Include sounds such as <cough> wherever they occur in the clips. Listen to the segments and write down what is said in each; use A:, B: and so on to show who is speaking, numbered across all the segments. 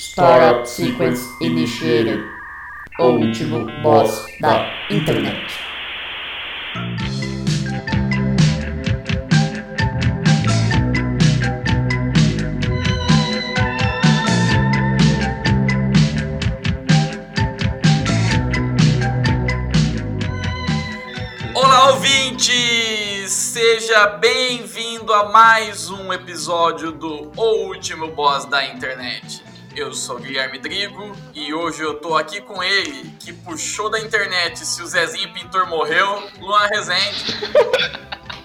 A: Startup Sequence Initiated. O último boss da internet.
B: Olá, ouvinte! Seja bem-vindo a mais um episódio do O Último Boss da Internet. Eu sou Guilherme Drigo e hoje eu tô aqui com ele, que puxou da internet se o Zezinho Pintor morreu, Luan Rezende.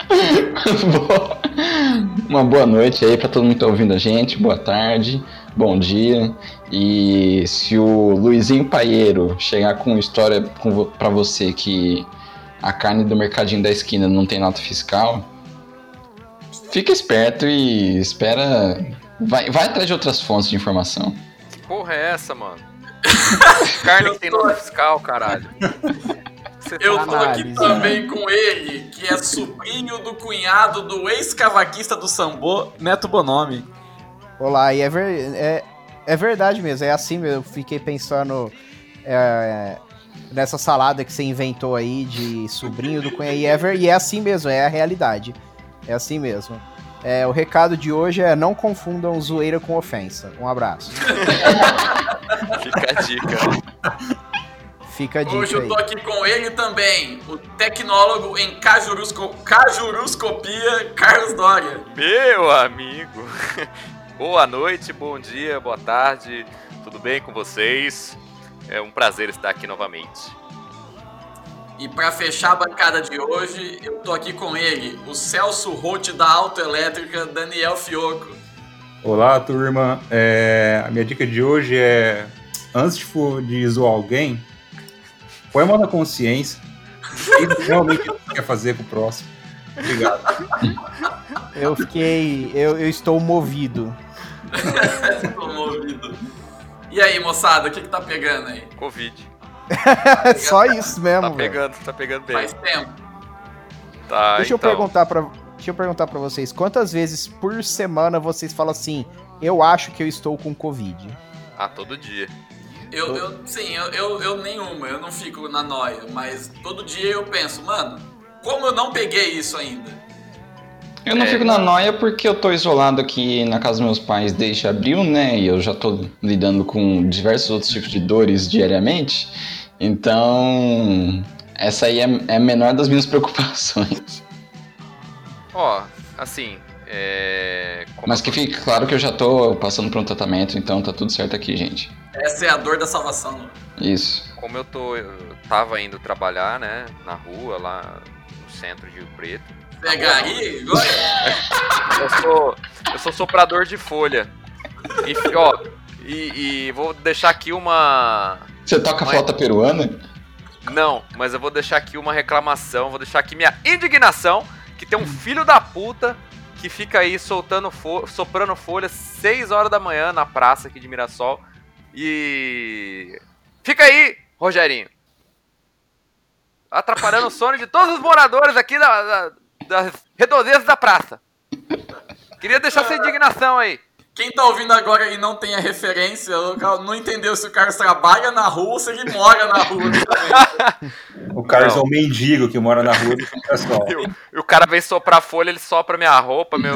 B: <laughs>
C: Uma boa noite aí pra todo mundo que tá ouvindo a gente, boa tarde, bom dia. E se o Luizinho Paieiro chegar com história pra você que a carne do mercadinho da esquina não tem nota fiscal, fica esperto e espera. Vai, vai atrás de outras fontes de informação.
D: Que porra é essa, mano? <laughs> Carne que tem nota fiscal, caralho. Você
B: Eu
D: tá
B: tô aqui
E: Análise.
B: também com ele, que é sobrinho do cunhado do ex-cavaquista do Sambô, Neto Bonomi.
E: Olá, e é, ver- é, é verdade mesmo, é assim mesmo. Eu fiquei pensando é, nessa salada que você inventou aí de sobrinho do Cunha e Ever, e é assim mesmo, é a realidade. É assim mesmo. É, o recado de hoje é não confundam zoeira com ofensa. Um abraço. <laughs>
D: Fica a dica.
E: Fica a dica
B: Hoje eu
E: aí.
B: tô aqui com ele também, o tecnólogo em cajurusco... cajuruscopia, Carlos Doria.
D: Meu amigo. <laughs> Boa noite, bom dia, boa tarde. Tudo bem com vocês? É um prazer estar aqui novamente.
B: E pra fechar a bancada de hoje, eu tô aqui com ele, o Celso Roth da Autoelétrica, Daniel Fioco.
F: Olá, turma. É, a minha dica de hoje é: antes de, for, de zoar alguém, põe a mão na consciência e realmente quer fazer com o próximo. Obrigado.
E: Eu fiquei. Eu, eu estou movido. <laughs>
B: Tô movido. E aí, moçada, o que que tá pegando aí?
D: Covid. <laughs>
E: É só isso mesmo.
D: Tá pegando, tá pegando bem.
B: Faz tempo.
D: Tá,
E: Deixa eu
D: então.
E: perguntar para Deixa eu perguntar pra vocês, quantas vezes por semana vocês falam assim, eu acho que eu estou com Covid?
D: Ah, todo dia.
B: Eu, eu, sim, eu, eu, eu nenhuma, eu não fico na noia, mas todo dia eu penso, mano, como eu não peguei isso ainda?
C: Eu não
D: É.
C: fico na noia porque eu tô isolado aqui na casa dos meus pais desde abril, né? E eu já tô lidando com diversos outros tipos de dores diariamente. Então, essa aí é, é a menor das minhas <laughs> preocupações.
D: Ó, assim, é. como
C: Mas que fique claro que eu já tô passando por um tratamento, então tá tudo certo aqui, gente.
B: Essa é a dor da salvação.
C: Isso.
D: Como eu tô. Eu tava indo trabalhar, né? Na rua, lá no centro de Rio Preto.
B: Pegaria agora?
D: Eu sou, eu sou soprador de folha. E, ó, e, e vou deixar aqui uma.
C: Você toca
D: Mas-
C: flauta peruana?
D: Não, mas eu vou deixar aqui uma reclamação, vou deixar aqui minha indignação, que tem um filho da puta que fica aí soltando fo soprando folha 6 horas da manhã na praça aqui de Mirassol. E. Fica aí, Rogerinho! Atrapalhando o sono de todos os moradores aqui da, da, das redondezas da praça. Queria deixar essa indignação aí.
B: Quem tá ouvindo agora e não tem a referência, não entendeu se o Carlos trabalha na rua ou se ele mora na rua. <laughs>
F: O Carlos
D: Não.
F: é um mendigo que mora na rua.
D: E o- e o cara vem soprar folha, ele sopra minha roupa, meu,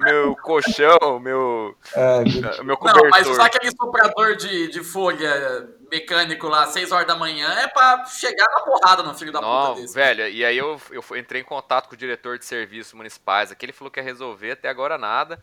D: meu colchão, meu,
F: É,
D: meu
B: Não,
D: cobertor.
B: mas usar aquele soprador de, de folha mecânico lá, 6 horas da manhã, é pra chegar na porrada no filho da
D: Não,
B: puta desse.
D: velho, e aí eu, eu entrei em contato com o diretor de serviços municipais, aqui ele falou que ia resolver, até agora nada.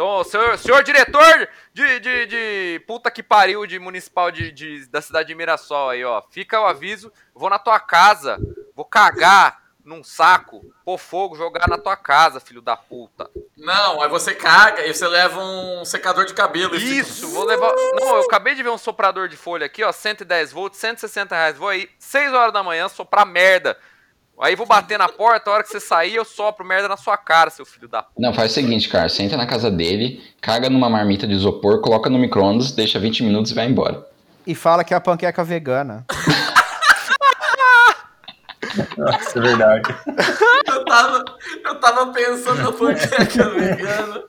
D: Então, senhor, senhor diretor de, de, de puta que pariu de municipal de, de- da cidade de Mirassol aí, ó, fica o aviso, vou na tua casa, vou cagar num saco, pôr fogo, jogar na tua casa, filho da puta.
B: Não, aí você caga e você leva um secador de cabelo. fica-
D: Isso, vou levar. Não, eu acabei de ver um soprador de folha aqui, ó, 110 volts, 160 reais. Vou aí, 6 horas da manhã, soprar merda. Aí vou bater na porta, a hora que você sair, eu sopro merda na sua cara, seu filho da puta.
C: Não, faz o seguinte, cara. Você entra na casa dele, caga numa marmita de isopor, coloca no micro-ondas, deixa 20 minutos e vai embora.
E: E fala que é a panqueca vegana.
F: Isso é verdade.
B: Eu tava, eu tava pensando na panqueca vegana.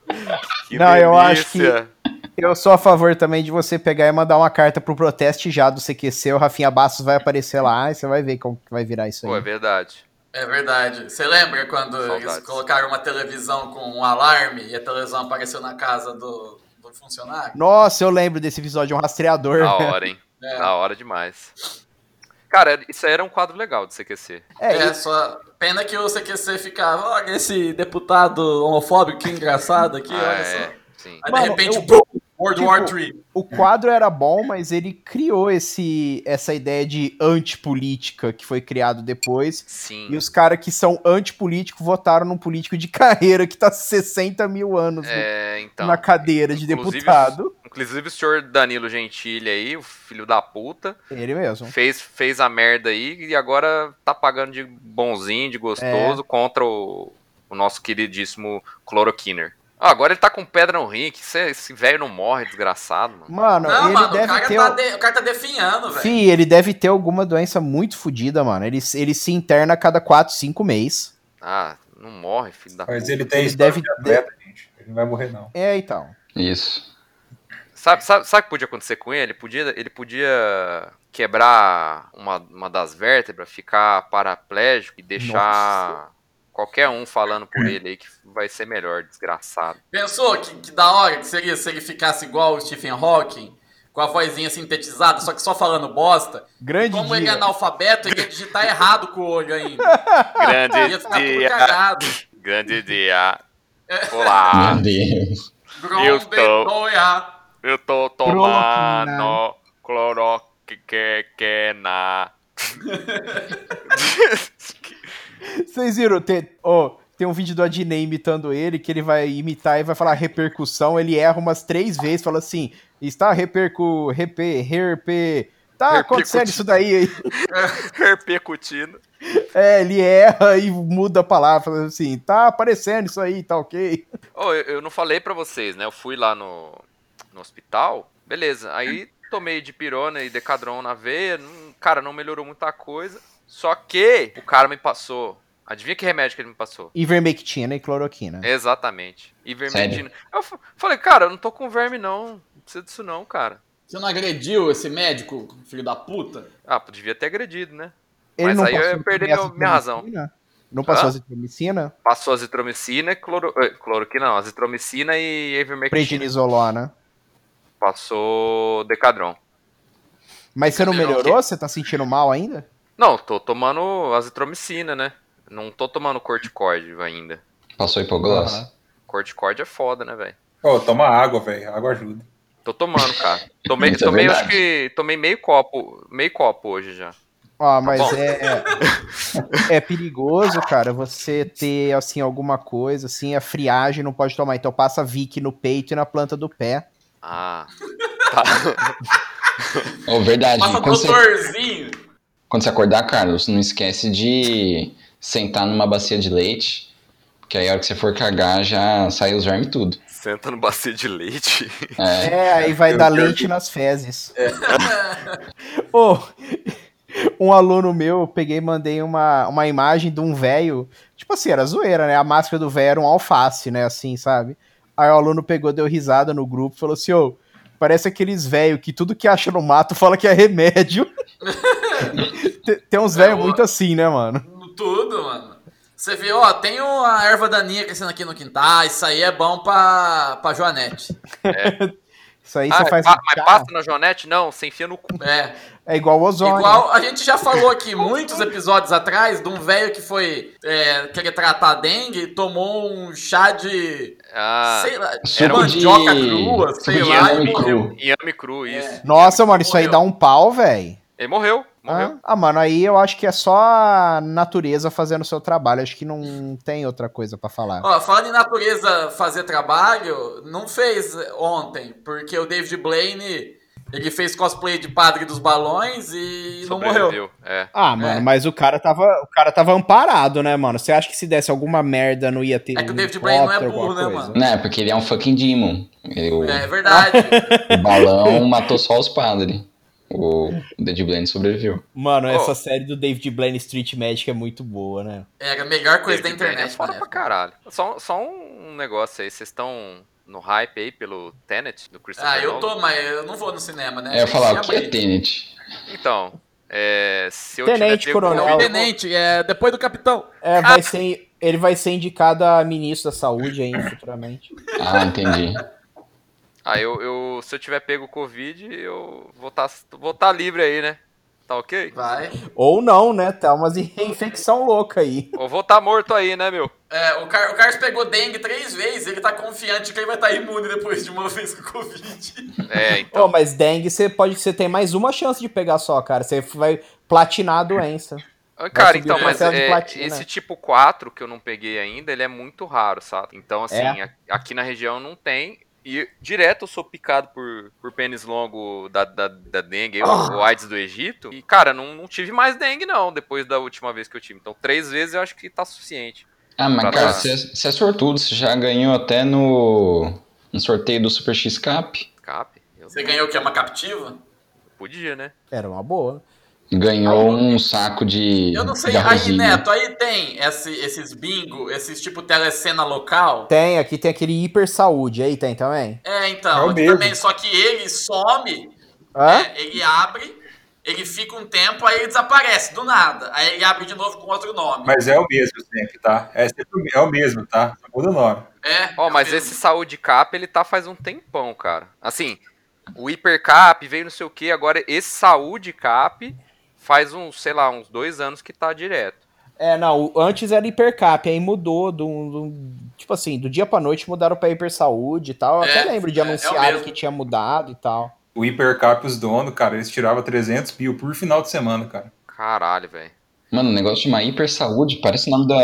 D: Que
E: Não, eu acho que-
D: delícia.
E: Eu sou a favor também de você pegar e mandar uma carta pro proteste já do CQC, o Rafinha Bastos vai aparecer lá e você vai ver como que vai virar isso
D: Pô, é
E: aí.
D: verdade.
B: É verdade. Você lembra quando eles
D: Saudades.
B: colocaram uma televisão com um alarme e a televisão apareceu na casa do, do funcionário?
E: Nossa, eu lembro desse episódio, é um rastreador.
D: Da hora, hein? <laughs>
B: É.
D: Da hora demais. Cara, isso aí era um quadro legal de CQC.
E: É,
B: É,
E: e-
B: só. Pena que o CQC ficava, olha esse deputado homofóbico, que engraçado aqui,
D: Ah,
B: olha só.
D: é, sim.
B: Aí
E: Mano,
B: de repente,
E: eu-
B: bum, World
E: tipo,
B: War III.
E: o quadro era bom, mas ele criou esse, essa ideia de antipolítica que foi criado depois.
D: Sim.
E: E os caras que são antipolíticos votaram num político de <laughs> carreira que tá 60 mil anos no-
D: É, então.
E: na cadeira de deputado.
D: Inclusive o senhor Danilo Gentili aí, o filho da puta,
E: Ele mesmo.
D: fez, fez a merda aí e agora tá pagando de bonzinho, de
E: É.
D: gostoso contra o, o nosso queridíssimo Cloroquiner. Ah, agora ele tá com pedra no rim, que esse, esse velho não morre, desgraçado, mano.
E: Mano,
B: Não,
E: ele
B: mano, o
E: deve
B: cara,
E: ter.
B: tá
E: o-
B: de- o cara tá definhando, velho.
E: Fih, ele deve ter alguma doença muito fodida, mano. Ele, ele se interna a cada 4, 5 meses.
D: Ah, não morre, filho da
F: Mas
D: puta.
F: ele tem
E: Ele deve
F: de atleta, gente. Ele não vai morrer, não.
E: É, então.
C: Isso.
D: Sabe, sabe, sabe o que podia acontecer com ele? Ele podia, ele podia quebrar uma, uma das vértebras, ficar paraplégico e deixar qualquer um falando por ele aí que vai ser melhor, desgraçado.
B: Pensou que, que da hora que seria se ele ficasse igual o Stephen Hawking, com a vozinha sintetizada, só que só falando bosta?
E: Grande
B: Como ele é
E: dia.
B: analfabeto, ele ia digitar errado com o olho ainda.
D: Grande
B: Ia ficar tudo
D: dia,
B: cagado.
D: grande dia. Olá,
C: Meu Deus.
D: Eu estou- eu tô tomando cloroquina. <laughs>
E: Vocês viram? Tem, ó, tem um vídeo do Adnei imitando ele, que ele vai imitar e vai falar repercussão. Ele erra umas três vezes, fala assim: está repercu. Repe, herpe. Tá acontecendo isso daí aí. <laughs>
D: Repercutindo.
E: É, ele erra e muda a palavra, falando assim: tá aparecendo isso aí, tá ok.
D: Ô, eu, eu não falei pra vocês, né? Eu fui lá no, no hospital, beleza. Aí tomei de pirona e decadron na veia. cara, não melhorou muita coisa. Só que o cara me passou. Adivinha que remédio que ele me passou?
E: Ivermectina e cloroquina.
D: Exatamente. Ivermectina. Eu fa- falei, cara, eu não tô com verme, não. Não precisa disso, não, cara.
B: Você não agrediu esse médico, filho da puta?
D: Ah, devia ter agredido, né?
E: Ele
D: Mas
E: não
D: aí eu
E: passou
D: ia perder meu- minha razão.
E: Não passou
D: Hã?
E: azitromicina?
D: Passou azitromicina, e cloro... eh, cloroquina não, azitromicina e ivermectina.
E: Prednisolona.
D: Passou decadron.
E: Mas você não
B: Melhorou o
E: melhorou? Você tá sentindo mal ainda?
D: Não, tô tomando azitromicina, né? Não tô tomando corticoide ainda.
C: Passou hipoglós?
E: Aham.
D: Corticoide é foda, né, velho?
F: Ô, toma água, velho. Água ajuda.
D: Tô tomando, cara. <laughs> Tomei,
C: Isso é
D: tomei
C: verdade.
D: acho que tomei meio copo, meio copo hoje já.
E: Ó, mas
D: bom.
E: é, <laughs> é perigoso, cara, você ter, assim, alguma coisa, assim, a friagem não pode tomar. Então passa Vic no peito e na planta do pé.
D: Ah. Tá.
C: Oh, verdade.
B: Passa doutorzinho.
C: Quando você acordar, Carlos, não esquece de sentar numa bacia de leite. Que aí a hora que você for cagar, já sai os vermes tudo.
D: Senta no bacia de leite.
C: É.
E: É, aí vai
F: Eu
E: dar leite nas fezes. <laughs> Ô, <laughs> um aluno meu, eu peguei e mandei uma, uma imagem de um velho. Tipo assim, era zoeira, né? A máscara do velho era um alface, né? Assim, sabe? Aí o aluno pegou, deu risada no grupo falou assim: ô, parece aqueles velhos que tudo que acha no mato fala que é remédio. <laughs> tem, tem uns velhos
B: É,
E: muito assim, né, mano?
B: Tudo, mano. Você vê, ó, tem uma erva daninha crescendo aqui no quintal, isso aí é bom pra, pra Joanete. <laughs>
E: Isso aí
D: Ah,
E: você faz.
D: pa- mas passa na Jonete? Não, você enfia no cu.
B: É.
E: É igual o ozônio.
B: Igual a gente já falou aqui muitos episódios atrás de um velho que foi é, querer tratar dengue e tomou um chá de.
D: Ah,
B: sei lá,
C: Suco
B: mandioca
C: de-
B: crua, sei
C: de
B: lá,
C: cru.
D: cru, isso.
E: Nossa, mano, isso aí dá um pau, velho.
D: Ele morreu, morreu.
E: Ah, ah, mano, aí eu acho que é só a natureza fazendo o seu trabalho. Acho que não tem outra coisa pra falar.
B: Ó, falando em natureza fazer trabalho, não fez ontem, porque o David Blaine ele fez cosplay de padre dos balões e não morreu.
D: Sobreviveu. É.
E: Ah, mano,
B: É.
E: mas o cara tava, o cara tava amparado, né, mano? Você acha que se desse alguma merda não ia ter
B: É que o
E: um
B: David Blaine não é burro, né,
E: coisa?
B: mano?
C: Não, é porque ele é um fucking demon. Ele- o,
B: É verdade. <laughs>
C: o balão matou só os padres. O Dead Blade sobreviveu.
E: Mano,
D: Oh.
E: essa série do David Blaine Street Magic é muito boa, né?
B: Era a melhor coisa da
D: David Blaine
B: internet,
D: É foda
B: né?
D: pra caralho. Só, só um negócio aí, vocês estão no hype aí pelo Tenet, do Christopher
B: Ah, eu
D: Nolan.
B: tô, mas eu não vou no cinema, né?
C: É, eu ia falar, o que é. Tenet?
D: Então, é, se eu
E: Tenente
D: tiver
E: Coronel.
B: É o
D: Covid-
B: tenente, é depois do capitão.
E: É, vai ser, ele vai ser indicado a ministro da saúde aí futuramente.
C: Ah, entendi.
D: Ah, eu, eu- se eu tiver pego Covid, eu vou estar vou tá livre aí, né? Tá ok?
B: Vai.
E: Ou não, né? Tá umas infecção louca aí.
D: Ou vou estar morto aí, né, meu?
B: É, o, Car o Carlos pegou dengue três vezes, ele tá confiante que ele vai estar imune depois de uma vez com Covid.
D: É, <laughs> então.
E: mas dengue você pode, você tem mais uma chance de pegar só, cara. Você vai platinar a doença.
D: Ah, Cara, então, mas é, esse tipo 4 que eu não peguei ainda, ele é muito raro, sabe? Então, assim,
E: É?
D: aqui na região não tem. E direto eu sou picado por, por pênis longo da, da, da dengue,
E: Ah.
D: o, o AIDS do Egito. E, cara, não, não tive mais dengue, não, depois da última vez que eu tive. Então, três vezes eu acho que tá suficiente.
C: Ah, mas cara,
D: dar-
C: você você é sortudo, você já ganhou até no, no sorteio do Super X Cap.
D: Cap,
B: Você ganhou o quê? Uma captiva?
D: podia, né?
E: Era uma boa.
C: Ganhou um saco de.
B: Eu não sei, aí. Neto, aí tem esse- esses bingo, esses tipo telecena local.
E: Tem, aqui tem aquele hiper saúde. Aí tem também.
B: É,
F: É
B: então,
F: mesmo.
B: também, só que ele some,
E: Hã?
B: é, ele abre, ele fica um tempo, aí ele desaparece, do nada. Aí ele abre de novo com outro nome.
F: Mas é o mesmo sempre, tá? É, sempre o- é o mesmo, tá? Só muda o nome.
B: É,
D: Ó,
B: é o
D: mas
B: mesmo.
D: esse saúde cap, ele tá faz um tempão, cara. Assim, o hipercap veio não sei o que, agora esse saúde cap faz uns, sei lá, uns dois anos que tá direto.
E: É, não, antes era hipercap, aí mudou do, do- tipo assim, do dia pra noite mudaram pra hiper saúde e tal. Eu
B: É,
E: até lembro de
B: é, é mesmo.
E: que tinha mudado e tal.
F: O Hipercap, os donos, cara, eles tiravam 300 mil por final de semana, cara.
D: Caralho, velho.
C: Mano, o negócio chama Hiper Saúde, parece o nome da,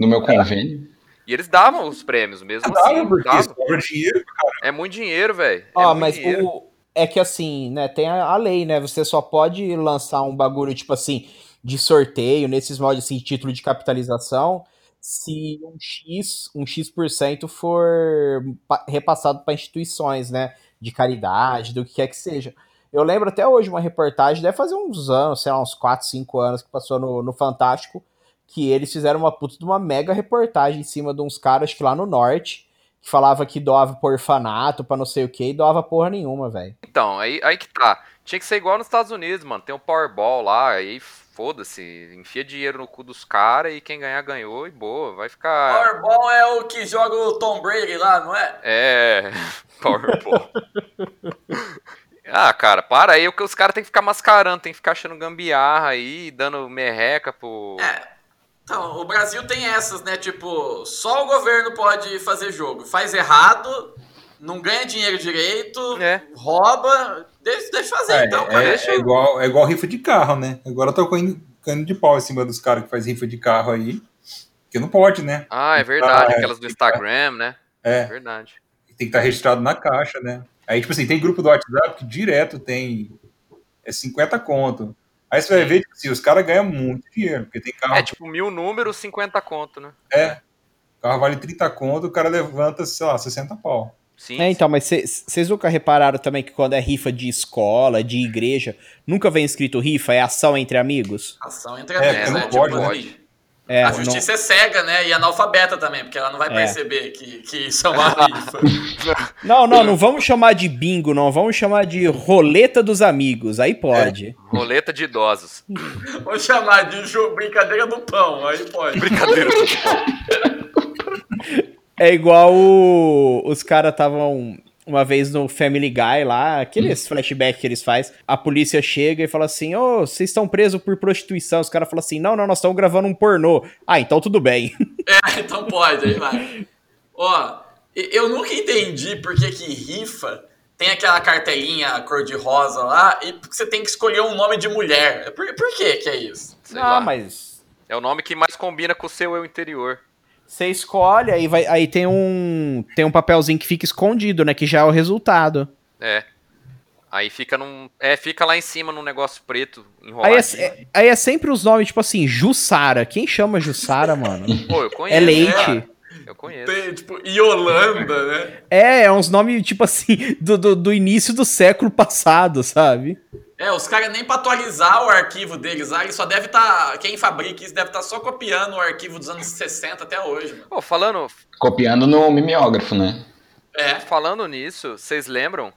C: do meu convênio.
D: E eles davam os prêmios mesmo assim.
F: porque
D: davam.
F: dinheiro, cara.
D: É muito dinheiro, velho. É
E: Ó,
D: muito
E: mas
D: dinheiro.
E: o. É que assim, né, tem a, a lei, né? Você só pode lançar um bagulho, tipo assim, de sorteio, nesses modos assim, título de capitalização, se um X, um X% for pa- repassado para instituições, né? De caridade, do que quer que seja. Eu lembro até hoje uma reportagem, deve fazer uns anos, sei lá, uns 4, 5 anos que passou no, no Fantástico, que eles fizeram uma puta de uma mega reportagem em cima de uns caras, acho que lá no norte, que falava que doava por orfanato, pra não sei o que, e doava porra nenhuma, velho.
D: Então, aí, aí que tá. Tinha que ser igual nos Estados Unidos, mano. Tem o Powerball lá, aí foda-se. Enfia dinheiro no cu dos caras e quem ganhar ganhou e boa. Vai ficar.
B: Powerball é o que joga o Tom Brady lá, não é?
D: É. <laughs> Powerball. ah, cara, para aí. O que os caras tem que ficar mascarando, tem que ficar achando gambiarra aí, dando merreca pro.
B: É. Então, o Brasil tem essas, né? Tipo, só o governo pode fazer jogo. Faz errado, não ganha dinheiro direito,
D: É.
B: rouba. Deixa, deixa fazer,
F: É,
B: então,
F: é-
B: cara.
F: é igual, é igual rifa de carro, né? Agora eu tô caindo caindo de pau em cima dos caras que faz rifa de carro aí. Porque não pode, né?
D: Ah, é verdade.
F: É.
D: Aquelas do Instagram, né? É
F: É,
D: verdade.
F: tem que estar registrado na caixa, né? Aí, tipo assim, tem grupo do WhatsApp que direto tem é 50 conto. Aí você vai ver, tipo assim, os caras ganham muito dinheiro, porque tem carro,
D: É tipo mil números, 50 conto, né?
F: é, o carro vale 30 conto, o cara levanta, sei lá, 60 pau.
D: Sim.
E: É, então, mas vocês nunca repararam também que quando é rifa de escola, de igreja, nunca vem escrito rifa, é ação entre amigos?
B: Ação entre
F: É,
B: amigos,
F: não
B: né?
F: pode,
B: Tipo,
F: né?
E: É,
B: a
E: não-
B: justiça é cega, né? E analfabeta também, porque ela não vai
E: É.
B: perceber que, que isso é uma <laughs> rifa.
E: não, não, não vamos chamar de bingo, não, vamos chamar de roleta dos amigos, aí pode.
D: Roleta de idosos.
B: Vou chamar de brincadeira do pão, aí pode.
D: Brincadeira do pão.
E: É igual o- os caras estavam uma vez no Family Guy lá, aqueles flashback que eles fazem, a polícia chega e fala assim, ô, vocês estão presos por prostituição, os caras falam assim, não, não, nós estamos gravando um pornô. Ah, então tudo bem. <laughs>
B: É, então pode, aí vai. Ó, eu nunca entendi por que que rifa tem aquela cartelinha cor-de-rosa lá e você tem que escolher um nome de mulher. Por, por que que é isso?
D: Sei
E: ah,
D: lá.
E: mas
D: É o nome que mais combina com o seu eu interior.
E: Você escolhe, aí, vai, aí tem um tem um papelzinho que fica escondido, né? Que já é o resultado.
D: É. Aí fica num. É, fica lá em cima num negócio preto
E: Aí
D: enrolado.
E: é, é- aí é sempre os nomes, tipo assim, Jussara. Quem chama Jussara, mano?
D: Pô, eu conheço.
E: É leite.
D: Eu conheço.
B: Tem, tipo, Iolanda, né?
E: É, é uns nomes, tipo assim, do, do, do início do século passado, sabe?
B: É, os caras nem pra atualizar o arquivo deles lá, eles só deve estar. quem fabrica isso deve estar só copiando o arquivo dos anos 60 até hoje, mano.
D: Pô, falando.
C: Copiando no mimeógrafo, né?
B: É.
D: Falando nisso, vocês lembram?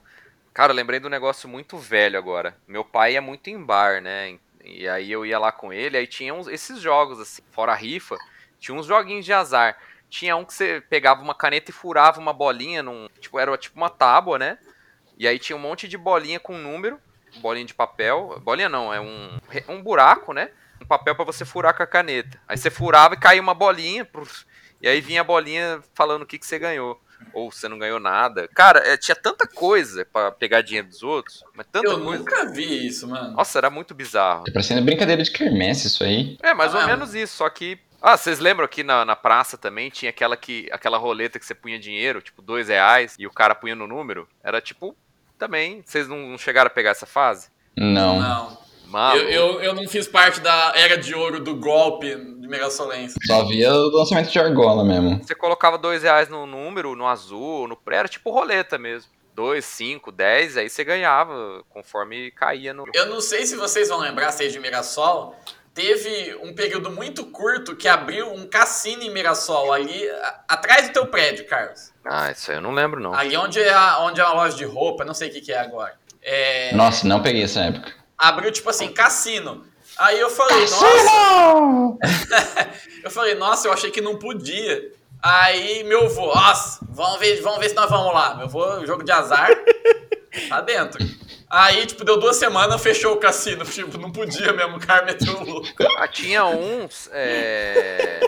D: Cara, eu lembrei de um negócio muito velho agora. Meu pai ia muito em bar, né? E aí eu ia lá com ele, aí tinha uns, esses jogos, assim, fora a rifa, tinha uns joguinhos de azar. Tinha um que você pegava uma caneta e furava uma bolinha num. Tipo, era tipo uma tábua, né? E aí tinha um monte de bolinha com número, bolinha de papel. Bolinha não, é um, um buraco, né? Um papel pra você furar com a caneta. Aí você furava e caía uma bolinha, e aí vinha a bolinha falando o que, que você ganhou. Ou você não ganhou nada. Cara, é, tinha tanta coisa pra pegar dinheiro dos outros, mas tanta
B: Eu
D: coisa.
B: nunca vi isso, mano.
D: Nossa, era muito bizarro.
C: Tá parecendo brincadeira de quermesse isso aí.
D: É, mais ou
B: Ah,
D: menos isso, só que. Ah, vocês lembram que na, na praça também tinha aquela, que, aquela roleta que você punha dinheiro, tipo, dois reais, e o cara punha no número? Era tipo. Também. Vocês não, não chegaram a pegar essa fase?
C: Não.
B: Não.
D: Mano.
B: Eu, eu, eu não fiz parte da era de ouro do golpe de Mirasolense.
C: Só via o lançamento de Argola mesmo.
D: Você colocava dois reais no número, no azul, no era tipo roleta mesmo. Dois, cinco, dez, aí você ganhava conforme caía no.
B: Eu não sei se vocês vão lembrar, seja de Mirassol, teve um período muito curto que abriu um cassino em Mirassol, ali a- atrás do teu prédio, Carlos.
D: Ah, isso aí eu não lembro, não.
B: Ali onde é, a, onde é uma loja de roupa, não sei o que, que é agora. É,
C: Nossa, não peguei essa época.
B: abriu tipo assim, cassino. Aí eu falei, nossa. <laughs> eu falei, nossa, eu achei que não podia. Aí meu avô, nossa, vamos ver, vamos ver se nós vamos lá. Meu avô, jogo de azar, tá dentro. Aí, tipo, deu duas semanas, fechou o cassino. <laughs> Tipo, não podia mesmo, o cara meteu o louco.
D: Ah, tinha uns. É...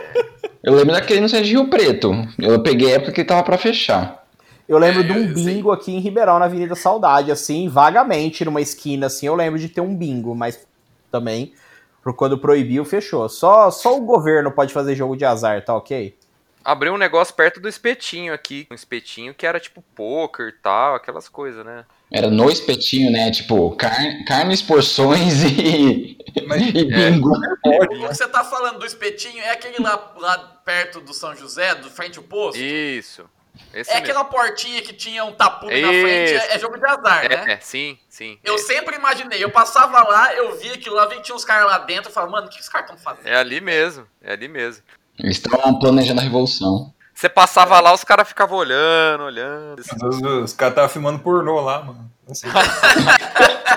C: Eu lembro daquele no Sérgio Rio Preto. Eu peguei a época que ele tava pra fechar.
E: Eu lembro
B: É,
E: de um
B: sim.
E: bingo aqui em Ribeirão, na Avenida Saudade, assim, vagamente, numa esquina, assim, eu lembro de ter um bingo, mas também, por quando proibiu, fechou. Só, só o governo pode fazer jogo de azar, tá ok?
D: Abriu um negócio perto do espetinho aqui. Um espetinho que era tipo poker e tal, aquelas coisas, né?
C: Era no espetinho, né? Tipo, car carnes, porções <laughs> e,
F: Mas
C: e bingo.
F: pode,
B: O
F: né?
B: que você tá falando do espetinho é aquele lá, lá perto do São José, do frente ao posto?
D: Isso. Esse
B: É
D: mesmo.
B: aquela portinha que tinha um tapume na frente, é, é jogo de azar, né?
D: É, é, sim, sim.
B: Eu
D: É,
B: sempre imaginei, eu passava lá, eu via aquilo lá, que tinha uns caras lá dentro, eu falava, mano, o que os caras estão fazendo?
D: é ali mesmo, é ali mesmo.
C: Eles estavam planejando a revolução.
D: Você passava lá, os caras ficavam olhando, olhando. Vocês
F: Os, os caras estavam filmando pornô lá, mano. Assim,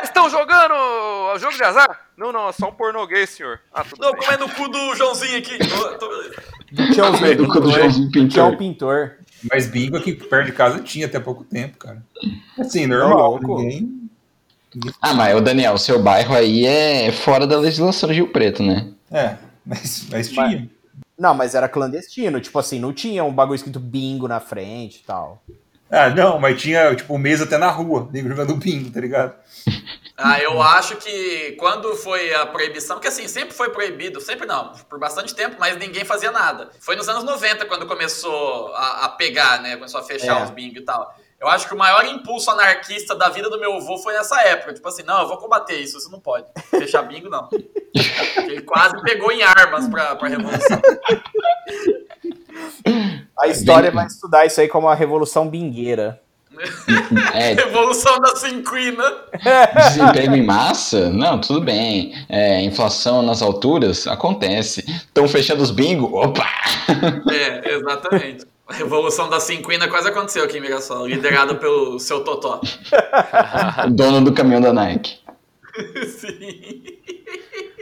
D: estão jogando o jogo de azar? Não, não, é só um pornô gay, senhor. Ah, tudo
B: Não,
D: bem.
B: comendo o cu do Joãozinho aqui. <laughs> Tô- tô-
E: Do Tiãozinho
C: Do do Joãozinho Pintor.
E: Pintor.
F: Mas bingo aqui perto de casa tinha até pouco tempo, cara. Assim, normal. Ninguém.
C: Ah, mas o Daniel, seu bairro aí é fora da legislação de Rio Preto, né?
F: É, mas, mas tinha.
E: Não, mas era clandestino, tipo assim, não tinha um bagulho escrito bingo na frente e tal.
F: Ah, não, mas tinha, tipo, mesa até na rua, nego jogando bingo, tá ligado? <laughs>
B: Ah, eu acho que quando foi a proibição, que assim, sempre foi proibido, sempre não, por bastante tempo, mas ninguém fazia nada. Foi nos anos 90 quando começou a, a pegar, né? Começou a fechar
E: É.
B: os bingo e tal. Eu acho que o maior impulso anarquista da vida do meu avô foi nessa época. Tipo assim, não, eu vou combater isso, isso não pode. Fechar <laughs> bingo, não. Ele quase pegou em armas pra, pra revolução.
E: A história vai estudar isso aí como a Revolução Bingueira. <laughs>
C: É,
B: Revolução da cinquina.
C: desemprego em massa? Não, tudo bem. É, inflação nas alturas? Acontece. Estão fechando os bingo? Opa!
B: É, exatamente. A Revolução da cinquina quase aconteceu aqui em Mirassol, liderada pelo seu Totó. <laughs>
C: Dono do caminhão da Nike. <laughs>
B: Sim.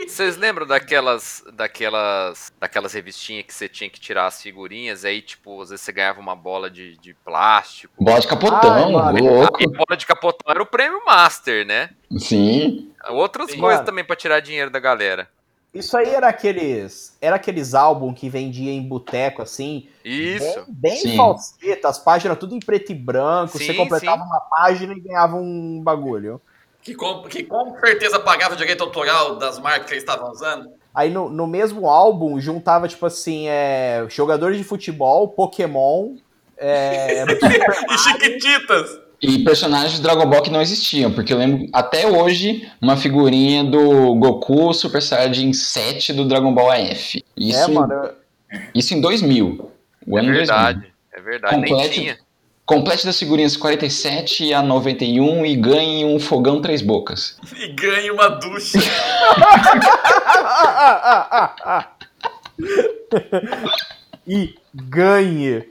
D: Vocês lembram daquelas, daquelas, daquelas revistinhas que você tinha que tirar as figurinhas, aí, tipo, às vezes você ganhava uma bola de, de plástico.
C: Bola de capotão, louco.
D: E bola de capotão era o prêmio Master, né?
C: Sim.
D: Outras
B: Sim.
D: coisas
E: Mano.
D: também pra tirar dinheiro da galera.
E: Isso aí era aqueles. Era aqueles álbuns que vendia em boteco, assim.
D: Isso.
E: Bem, bem falseta, as páginas tudo em preto e branco.
D: Sim,
E: você completava
D: sim.
E: uma página e ganhava um bagulho.
B: Que com, que com certeza pagava o direito autoral das marcas que eles estavam usando.
E: Aí no, no mesmo álbum juntava, tipo assim, é, jogadores de futebol, Pokémon. É, <laughs>
B: E Chiquititas.
C: E personagens de Dragon Ball que não existiam, porque eu lembro até hoje uma figurinha do Goku Super Saiyajin 7 do Dragon Ball AF. Isso,
E: é, mano.
C: isso em 2000. O
D: É
C: ano 2000.
D: verdade. É verdade.
C: Complete-. Complete das figurinhas 47 a 91 e ganhe um fogão três bocas.
B: E ganha uma ducha. <laughs>
E: e ganhe. <laughs>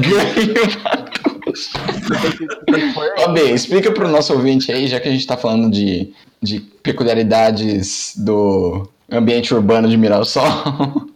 C: Ganhe uma Deus. <laughs> Ó, bem, explica pro nosso ouvinte aí, já que a gente tá falando de, de peculiaridades do ambiente urbano de Mirassol. <laughs>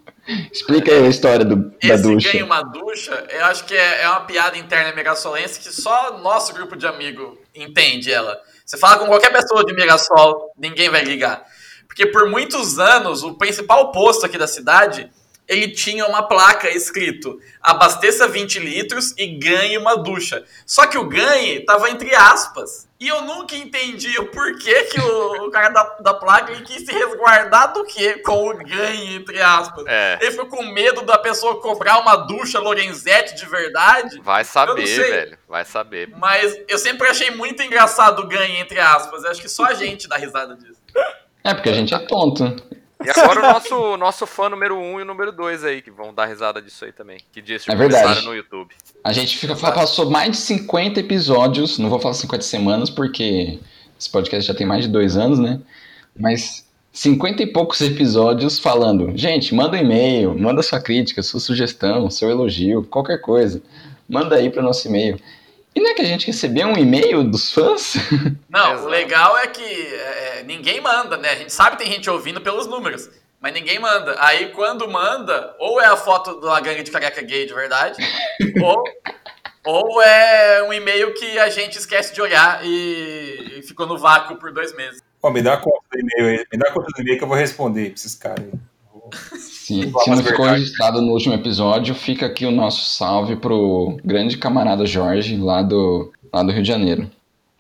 C: explica aí a história do, da
B: Esse
C: ducha.
B: ganha uma ducha, eu acho que é, é uma piada interna mirasolense que só nosso grupo de amigo entende ela. Você fala com qualquer pessoa de Mirassol, ninguém vai ligar. Porque por muitos anos, o principal posto aqui da cidade, ele tinha uma placa escrito abasteça 20 litros e ganhe uma ducha. Só que o ganhe tava entre aspas. E eu nunca entendi o porquê que o, o cara da, da placa ele quis se resguardar do quê? Com o ganhe entre aspas.
D: É.
B: Ele ficou com medo da pessoa cobrar uma ducha Lorenzetti de verdade.
D: Vai saber, velho. Vai saber.
B: Mas eu sempre achei muito engraçado o ganhe entre aspas. Eu acho que só a gente dá risada disso.
C: É, porque a gente é tonto.
D: E agora o nosso, nosso fã número 1 um e o número 2 aí, que vão dar risada disso aí também. Que dias
C: É verdade.
D: no YouTube.
C: A gente fica, passou mais de 50 episódios, não vou falar 50 semanas, porque esse podcast já tem mais de dois anos, né? Mas 50 e poucos episódios falando, gente, manda um e-mail, manda sua crítica, sua sugestão, seu elogio, qualquer coisa. Manda aí para o nosso e-mail. E não é que a gente recebeu um e-mail dos fãs? <laughs>
B: Não, o legal é que é, ninguém manda, né? A gente sabe que tem gente ouvindo pelos números, mas ninguém manda. Aí quando manda, ou é a foto da gangue de careca gay de verdade, <laughs> ou, ou é um e-mail que a gente esquece de olhar e, e ficou no vácuo por dois meses.
F: Ó, me dá a conta do e-mail aí. Me dá a conta do e-mail que eu vou responder pra esses caras <laughs> Fala
C: se não ficou registrado no último episódio, fica aqui o nosso salve pro grande camarada Jorge, lá do, lá do Rio de Janeiro.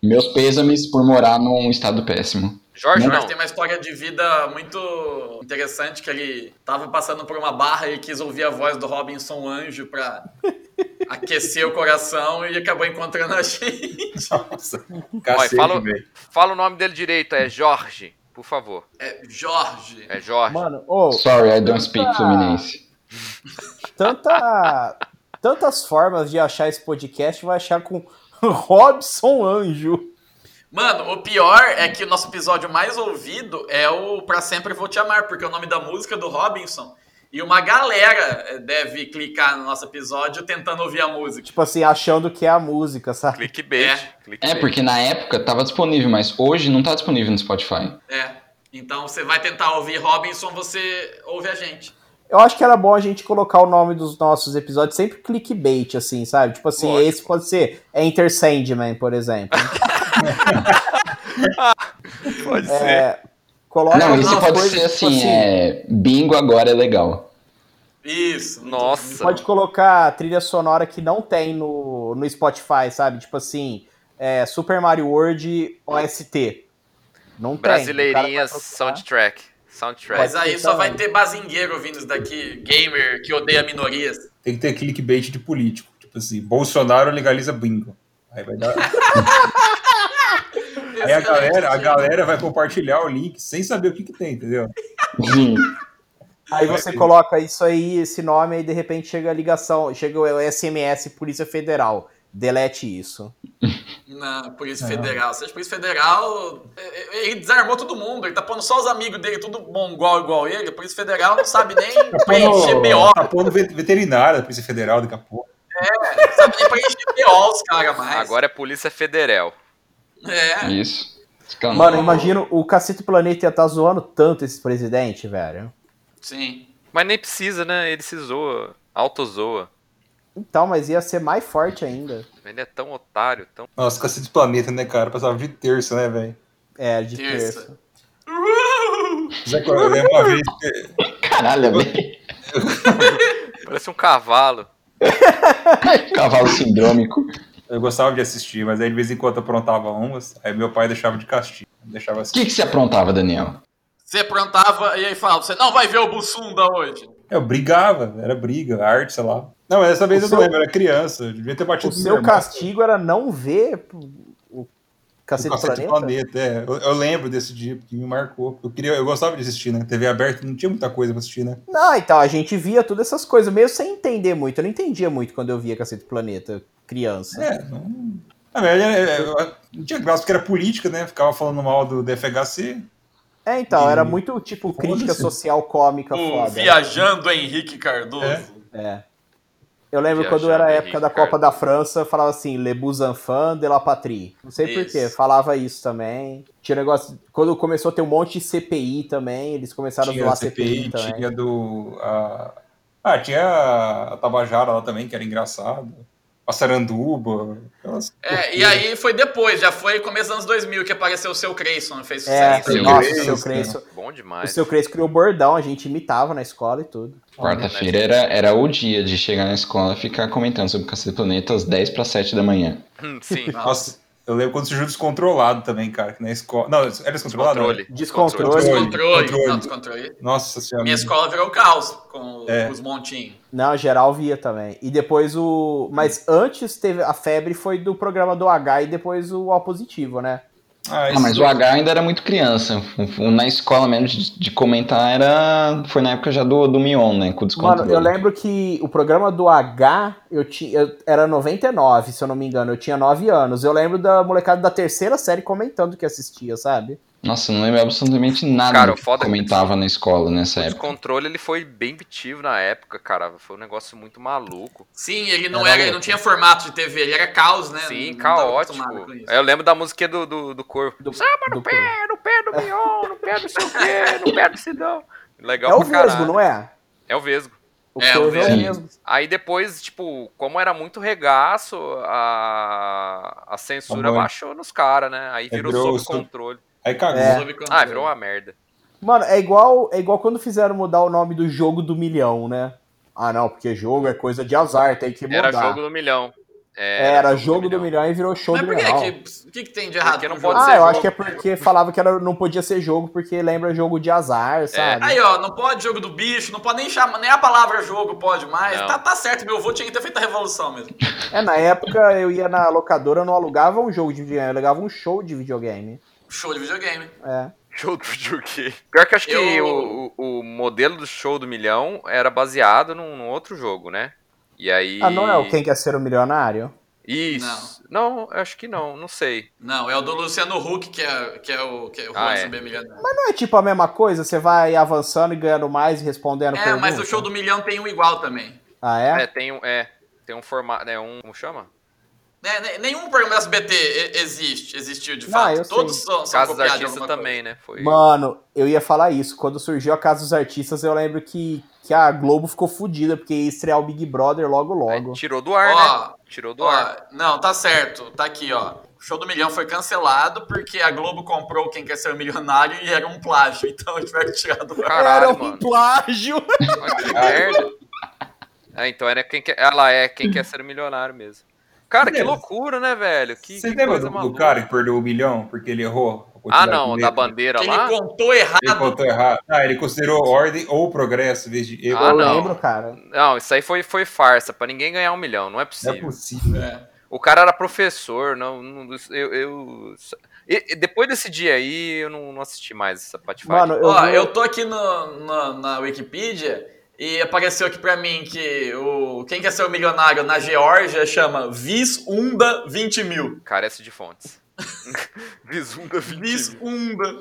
C: Meus pêsames por morar num estado péssimo.
D: Jorge,
B: Jorge
D: não.
B: tem uma história de vida muito interessante que ele tava passando por uma barra e quis ouvir a voz do Robinson Anjo pra <laughs> aquecer o coração e acabou encontrando a gente.
F: Nossa,
D: Olha,
F: cacete,
D: fala, fala o nome dele direito, é Jorge, por favor.
B: É Jorge.
D: É Jorge.
E: Mano, ô,
C: Sorry, I don't speak Fluminense.
E: tanta, tantas formas de achar esse podcast, vai achar com Robson Anjo.
B: Mano, o pior é que o nosso episódio mais ouvido é o Pra Sempre Vou Te Amar, porque é o nome da música do Robinson. E uma galera eh, deve clicar no nosso episódio tentando ouvir a música.
E: Tipo assim, achando que é a música, sabe?
D: Clickbait.
B: É.
D: clickbait.
C: É, porque na época tava disponível, mas hoje não tá disponível no Spotify.
B: É. Então você vai tentar ouvir Robinson, você ouve a gente.
E: Eu acho que era bom a gente colocar o nome dos nossos episódios sempre clickbait, assim, sabe? Tipo assim,
D: Lógico.
E: esse pode ser Enter Sandman, por exemplo. <laughs>
D: Pode ser.
E: Coloca
C: Não, isso pode
E: coisas,
C: ser
E: tipo
C: assim, é, bingo agora é legal.
B: Isso.
D: Nossa.
E: Pode colocar trilha sonora que não tem no, no Spotify, sabe? Tipo assim, é, Super Mario World OST. Não tem.
D: Brasileirinhas soundtrack. Soundtrack.
B: Mas aí só vai ter bazingueiro ouvindo isso daqui, gamer que odeia minorias.
F: Tem que ter clickbait de político. Tipo assim, Bolsonaro legaliza bingo. Aí vai dar. <laughs> Aí a galera, a galera vai compartilhar o link sem saber o que, que tem, entendeu?
C: Sim.
E: Aí você coloca isso aí, esse nome, aí de repente chega a ligação, chega o SMS Polícia Federal. Delete isso.
B: Na Polícia Federal. Seja Polícia Federal, ele desarmou todo mundo. Ele tá pondo só os amigos dele, tudo mongol igual ele. A Polícia Federal não sabe nem
F: Tá
B: preencher
F: pondo,
B: BO.
F: tá pondo ve- veterinário da Polícia Federal daqui a pouco.
B: Não sabe nem preencher BO os caras mais.
D: Agora é Polícia Federal.
B: É.
C: Isso.
E: Mano, imagina o Cacete Planeta ia estar zoando tanto esse presidente, velho.
B: Sim.
D: Mas nem precisa, né? Ele se zoa. Autozoa.
E: Então, mas ia ser mais forte ainda.
D: Ele é tão otário, tão.
F: Nossa, cacete do planeta, né, cara? Passava de terça, né, velho?
E: É, de
B: Terça.
E: terça.
F: Zé, Eu lembro uma vez que
C: Caralho, velho.
D: Parece um cavalo. <laughs>
C: Cavalo sindrômico.
F: Eu gostava de assistir, mas aí de vez em quando aprontava umas, aí meu pai deixava de castigo. Deixava
C: O
F: assim.
C: que, que você aprontava, Daniel?
B: Você aprontava e aí falava, você não vai ver o Bussunda hoje.
F: Eu brigava, era briga, arte, sei lá. Não, mas dessa vez
E: O
F: eu
E: seu-
F: não lembro, eu era criança, eu devia ter batido
E: O seu
F: irmão.
E: castigo era não ver Cacete
F: Cacete do
E: Planeta?
F: Planeta, é. Eu, eu lembro desse dia, porque me marcou. Eu, queria, eu gostava de assistir, né? TV aberta, não tinha muita coisa pra assistir, né?
E: Não, então, a gente via todas essas coisas, meio sem entender muito. Eu não entendia muito quando eu via Cacete Planeta, criança.
F: É, não. Na verdade, é, é, eu- não tinha graça, porque era política, né? Ficava falando mal do DFHC.
E: É, então,
F: E-
E: era muito, tipo, crítica social cômica
B: O
E: foda.
B: Viajando Henrique Cardoso.
F: É.
E: É. Eu lembro quando era a época da. Copa da França, falava assim, Le Busanfan de la Patrie. Não sei porquê, falava isso também. Tinha negócio. Quando começou a ter um monte de CPI também, eles começaram
F: Tinha
E: a
F: a
E: zoar CPI,
F: CPI,
E: também.
F: tinha do. a- Ah, tinha a Tabajara lá também, que era engraçado. A Saranduba. aquelas
B: É, e aí foi depois, já foi começo dos anos 2000 que apareceu o seu Creyson, fez
E: É,
B: sucesso.
D: Sim,
E: nossa, o seu Crespo.
D: Bom
E: O
D: demais.
E: seu Crespo criou bordão, a gente imitava na escola e tudo.
C: Quarta-feira era, era o dia de chegar na escola e ficar comentando sobre o Cacete do Planeta às 10 para 7 da manhã. <laughs>
D: Sim.
F: Nossa, eu lembro quando surgiu descontrolado também, cara, que na escola. Não, era descontrolado?
D: Controle.
E: Descontrole.
B: Descontrole,
F: Controle.
B: não, descontrole.
F: Nossa senhora.
B: Minha escola virou caos com
F: É.
B: os montinhos.
E: Não, geral via também. E depois o. Mas antes teve. A febre foi do programa do H e depois o O positivo, né?
F: Ah,
C: Ah, mas o H ainda era muito criança. Na escola mesmo de, de comentar era. Foi na época já do, do Mion, né? Com o.
E: Mano, eu lembro que o programa do H, eu tinha. eu- era 99, se eu não me engano. Eu tinha 9 anos. Eu lembro da molecada da terceira série comentando que assistia, sabe?
C: Nossa, eu não lembro absolutamente nada
D: Cara,
C: do
D: o
C: que
D: foda é que-
C: comentava na escola nessa
D: O
C: época.
D: descontrole ele foi bem ativo na época, cara. Foi um negócio muito maluco.
B: Sim, ele não
E: Era
B: era, ele não tinha formato de TV, ele era caos, né?
D: Sim,
B: Não- não
D: caótico.
B: com isso.
D: Eu lembro da musiquinha do, do, do corpo.
E: Do,
D: Samba
E: do-
D: no pé, no pé do Mion, no pé do sei o quê, no pé do Sidão. Legal
E: É o
D: pra
E: Vesgo,
D: caralho.
E: não é?
D: É o Vesgo.
E: O
B: É, o
E: é o
C: Vesgo.
E: mesmo.
D: Aí depois, tipo, como era muito regaço, a, a censura
F: A mãe.
D: baixou nos caras, né? Aí virou sob
F: sob-
D: controle.
F: Aí cagou.
E: É.
D: Ah, virou uma merda.
E: Mano, é igual, é igual quando fizeram mudar o nome do jogo do milhão, né? Ah, não, porque jogo é coisa de azar, tem que mudar.
D: Era jogo do milhão.
E: É, Era jogo do milhão e virou show
B: Mas
E: do
B: por que,
E: milhão.
B: que, o que, que tem de errado
D: Porque não pode
E: Ah,
D: ser
E: eu
D: jogo.
E: acho que é porque falava que era, não podia ser jogo porque lembra jogo de azar, sabe?
B: Aí, ó, não pode jogo do bicho, não pode nem chamar, nem a palavra jogo pode mais.
D: Não.
B: Tá, tá certo, meu avô tinha que ter feito a revolução mesmo. <laughs>
E: É, na época eu ia na locadora, eu não alugava um jogo de videogame, eu alugava um show de videogame.
B: Show de videogame.
E: É.
D: Show do videogame. Pior que eu acho que
B: Eu-
D: o, o, o modelo do show do milhão era baseado num, num outro jogo, né? E aí.
E: Ah, não é o Quem Quer Ser o Milionário?
D: Isso. Não. eu acho que não, não sei.
B: Não, é o do Luciano Huck, que é, que é o, que é o
D: Ah, é.
B: Milionário.
E: Mas não é tipo a mesma coisa? Você vai avançando e ganhando mais e respondendo
B: É,
E: perguntas?
B: mas o show do milhão tem um igual também.
E: Ah,
D: É,
E: é?
D: tem um. É, tem um formato. É um. Como chama?
B: É, ne- nenhum programa SBT e- existe, existiu de
E: Não,
B: fato.
E: eu
B: Todos
E: sei.
B: são, são
D: Casa dos Artistas também, né? Foi.
E: Mano, eu ia falar isso. Quando surgiu a Casa dos Artistas, eu lembro que, que a Globo ficou fodida, porque ia estrear o Big Brother logo logo.
D: É, tirou do ar,
B: Ó,
D: né? Tirou do
B: Ó,
D: ar.
B: não, tá certo. Tá aqui, ó. O show do milhão foi cancelado porque a Globo comprou Quem Quer Ser Milionário e era um plágio. <laughs> Então tiveram que tirar do ar.
D: Caralho,
E: Era um
D: mano.
E: plágio!
D: Olha que <laughs> merda. É, então era quem quer, ela é quem quer ser milionário mesmo. Cara, que loucura, né, velho? Que,
F: Você
D: que
F: lembra
D: coisa
F: do, do cara que perdeu o milhão porque ele errou?
D: Ah, não, da
F: letra?
D: bandeira
B: ele
D: lá?
B: contou errado.
F: Ele contou errado. Ah, ele considerou ordem ou progresso em vez de erro.
D: Ah,
E: eu
D: não.
E: lembro, cara.
D: Não, isso aí foi, foi farsa, pra ninguém ganhar um milhão, não é
F: Não é
D: possível.
F: possível.
B: É.
D: O cara era professor, não, não- eu, eu- e- depois desse dia aí eu não, não assisti mais essa patifagem.
E: Mano, eu,
B: Ó, eu tô aqui no, no- na Wikipedia e apareceu aqui pra mim que o Quem Quer Ser o Milionário na Geórgia chama Visunda 20 mil.
D: Carece de fontes. <laughs> Visunda 20 mil.
B: Visunda.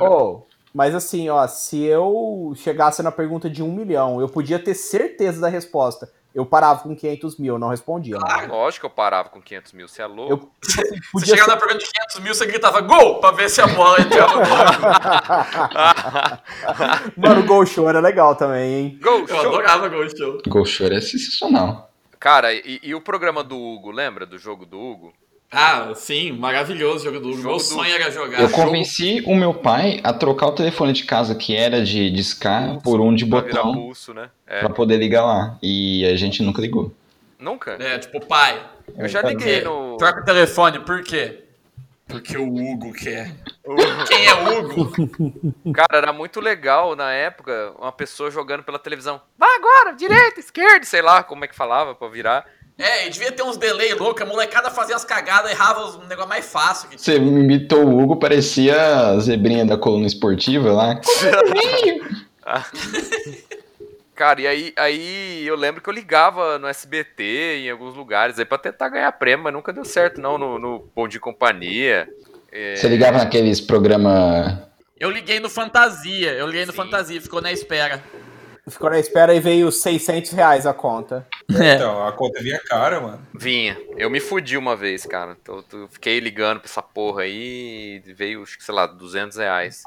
E: Oh, mas assim, ó, se eu chegasse na pergunta de um milhão, eu podia ter certeza da resposta. Eu parava com 500 mil, não respondia.
B: Claro.
D: Lógico que eu parava com 500 mil, você é louco.
E: Eu <laughs>
B: Você
E: podia
B: chegava
E: ser...
B: na pergunta de 500 mil, você gritava gol pra ver se a bola entrava. <laughs>
E: Mano, o Gol Show era legal também, hein?
D: Gol,
B: Eu
D: show!
B: adorava gol show.
C: Gol Choro é sensacional.
D: Cara, e, e o programa do Hugo, lembra do jogo do Hugo?
B: Ah, sim, maravilhoso o jogo do Hugo.
D: Jogo
B: Meu
D: do-
B: sonho era jogar.
C: Eu convenci o meu pai a trocar o telefone de casa que era de discar por um de botão
D: pulso, né? É.
C: pra poder ligar lá. E a gente nunca ligou.
D: Nunca?
B: É, tipo, pai.
D: Eu já liguei no.
B: Troca o telefone, por quê? Porque o Hugo quer. Quem é Hugo? <laughs>
D: Cara, era muito legal na época uma pessoa jogando pela televisão. Vai agora, direita, esquerda, sei lá como é que falava pra virar.
B: É, e devia ter uns delay louco, a molecada fazia as cagadas, errava os negócio mais fácil que tinha.
C: Você imitou o Hugo, parecia a zebrinha da coluna esportiva lá. <laughs>
D: Cara, e aí, aí eu lembro que eu ligava no SBT em alguns lugares aí pra tentar ganhar prêmio, mas nunca deu certo, não, no, no Bom de Companhia. É,
C: Você ligava naqueles programa
B: Eu liguei no Fantasia, eu liguei no
D: Sim.
B: Fantasia, ficou na espera.
E: Ficou na espera e veio 600 reais a conta.
G: É.
F: Então, a conta vinha cara, mano.
D: Vinha. Eu me fudi uma vez, cara. Então, eu fiquei ligando pra essa porra aí e veio, acho que, sei lá, 200 reais.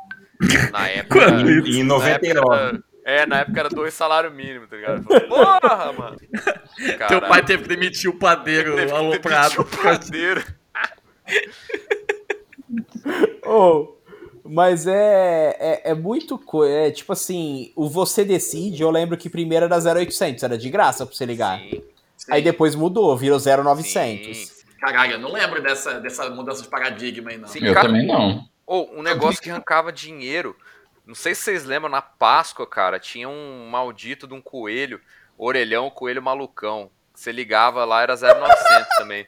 D: Na <laughs> época.
G: Quando?
F: Em
D: na época
F: 99.
D: é, na época era dois salários mínimos, tá ligado? Falei, Porra, mano. <laughs>
G: Teu
D: Caralho.
G: pai teve que demitir o padeiro
D: Teve
G: aloprado.
D: demitir o padeiro. <laughs>
E: Oh, mas é, é, é muito coisa. É tipo assim, o você decide. Eu lembro que primeiro era 0800, era de graça pra você ligar.
D: Sim,
E: Aí depois mudou, virou 0900.
D: sim.
B: Caralho, eu não lembro dessa, dessa mudança de paradigma aí, não.
D: Sim.
C: Eu
D: Cara-
C: também não.
D: Ou um negócio que arrancava dinheiro. Não sei se vocês lembram, na Páscoa, cara, tinha um maldito de um coelho, orelhão, coelho malucão. Você ligava lá, era 0900 também.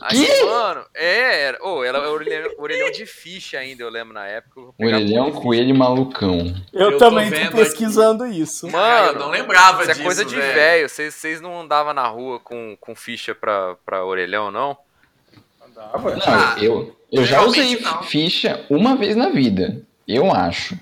D: Aí, mano, é, era, oh, era orelhão, orelhão de ficha ainda, eu lembro na época.
C: Orelhão, coelho malucão.
E: Eu,
B: Eu tô
E: também tô,
B: vendo
E: pesquisando isso.
B: Caralho, eu
D: Mano,
B: não lembrava
D: Isso é
B: disso,
D: coisa de velho. Vocês vocês não andavam na rua com, com ficha pra, pra orelhão, não?
F: Andava.
C: Não,
B: Ah,
C: eu, eu já usei
B: não.
C: ficha uma vez na vida. Eu acho.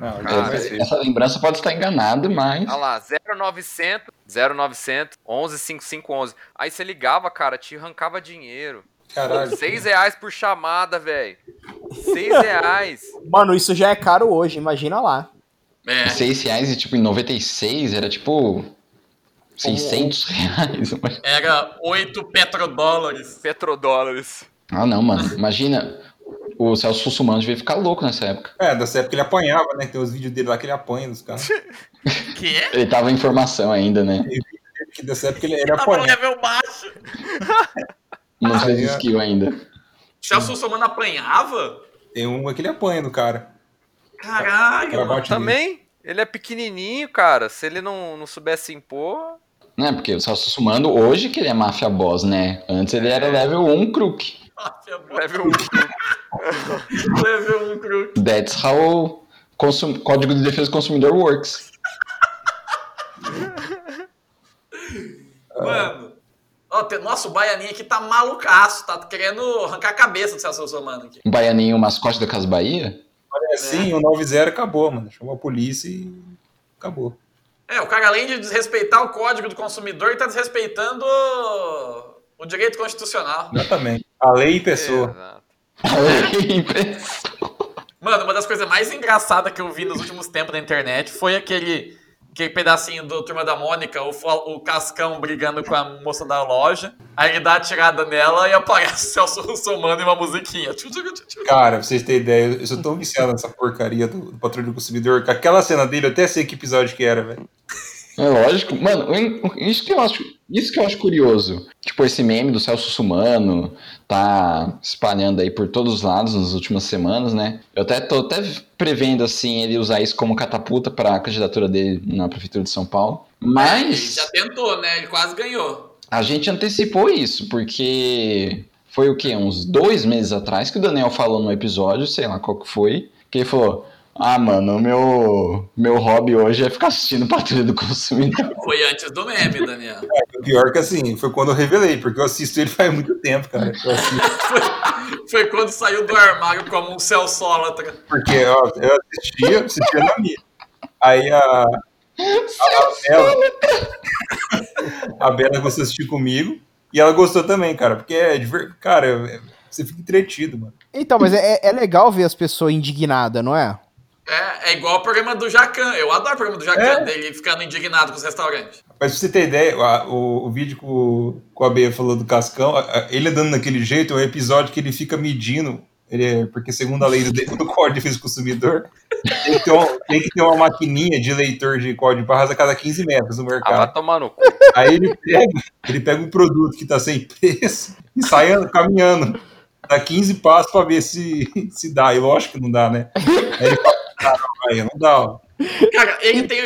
F: Não, mas-
C: Essa lembrança pode estar enganada, mas.
D: Olha lá, 0900, 0900, 11 5511. Aí você ligava, cara, te arrancava dinheiro.
F: caralho.
D: 6 reais por chamada, velho. <laughs> 6 reais.
E: Mano, isso já é caro hoje, imagina lá.
B: É.
C: 6 reais e tipo em 96 era tipo. 600 reais.
B: Era 8 petrodólares.
D: Petrodólares.
C: Ah, não, mano. Imagina. O Celso Russumano devia ficar louco nessa época.
F: É, dessa época ele apanhava, né? Tem os vídeos dele lá que ele apanha dos caras. <laughs>
B: Que é?
C: Ele tava em formação ainda, né?
F: Que dessa época ele, ele
B: Tava
F: apanha.
B: level baixo. <laughs>
C: Não fez skill ainda.
B: Celso Russomano apanhava?
F: Tem uma que ele apanha do cara.
B: Caralho, mano.
D: Também, ele é pequenininho, cara. Se ele não, não soubesse impor...
C: Né? Porque o Celso Russumano, hoje que ele é máfia boss, né? Antes ele era level 1 crook.
B: Máfia boa.
D: Leve um...
B: Level 1 cru.
C: That's how consum... Código de Defesa do Consumidor works.
B: Mano. Ó, tem, nossa, o Baianinho aqui tá malucaço. Tá querendo arrancar a cabeça do Celso Russomano aqui.
C: Um baianinho, mascote da Casa Bahia?
F: É assim, o 9-0 acabou, mano. Chamou a polícia e acabou.
B: É, o cara além de desrespeitar o código do consumidor, ele tá desrespeitando o, direito constitucional.
F: Exatamente. A lei em pessoa.
D: Exato.
B: Mano, uma das coisas mais engraçadas que eu vi nos últimos tempos na internet foi aquele, aquele pedacinho do Turma da Mônica, o, o Cascão brigando com a moça da loja. Aí ele dá a tirada nela e aparece o Celso Russomano e uma musiquinha.
F: Cara, pra vocês terem ideia, eu sou tão viciado nessa porcaria do, do Patrulho do Consumidor que aquela cena dele, eu até sei que episódio que era, velho.
C: É lógico. Mano, isso que eu acho, isso que eu acho curioso. Tipo, esse meme do Celso Sumano tá espalhando aí por todos os lados nas últimas semanas, né? Eu até tô até prevendo, assim, ele usar isso como catapulta pra candidatura dele na Prefeitura de São Paulo.
B: Ele
C: Mas
B: já tentou, né? Ele quase ganhou.
C: a gente antecipou isso, porque foi o quê? Uns dois meses atrás que o Daniel falou no episódio, sei lá qual que foi, que ele falou. Ah, mano, o meu, meu hobby hoje é ficar assistindo <laughs> Patrulha do Consumidor.
B: Foi antes do meme, Daniel.
F: O pior que assim, foi quando eu revelei, porque eu assisto ele faz muito tempo, cara. Eu assisto,
B: Foi quando saiu do armário como um Celsólatra.
F: porque ó, eu assistia, assistia na minha. Aí a. A Bela. A Bela começou a assistir comigo. E ela gostou também, cara. Porque é de ver- Cara, é- você fica entretido, mano.
E: Então, mas é, é legal ver as pessoas indignadas, não é?
B: É, é igual o programa do Jacan. Eu adoro o programa do Jacan,
F: É.
B: dele ficando indignado com os restaurantes.
F: Mas pra você ter ideia, a- o, o vídeo que o, que o AB falou do Cascão, a- a- ele andando daquele jeito, é um episódio que ele fica medindo. Ele é- porque segundo a lei do, do Código de Defesa do Consumidor, tem que, ter um- tem que ter uma maquininha de leitor de código de barras a cada 15 metros no
D: Ah, vai
F: mercado.
D: tomar no cu.
F: Aí ele pega, ele pega um produto que tá sem preço e sai caminhando. Dá 15 passos pra ver se, se dá. E lógico que não dá, né? Aí ele fala, aí não dá.
B: Cara, ele tem,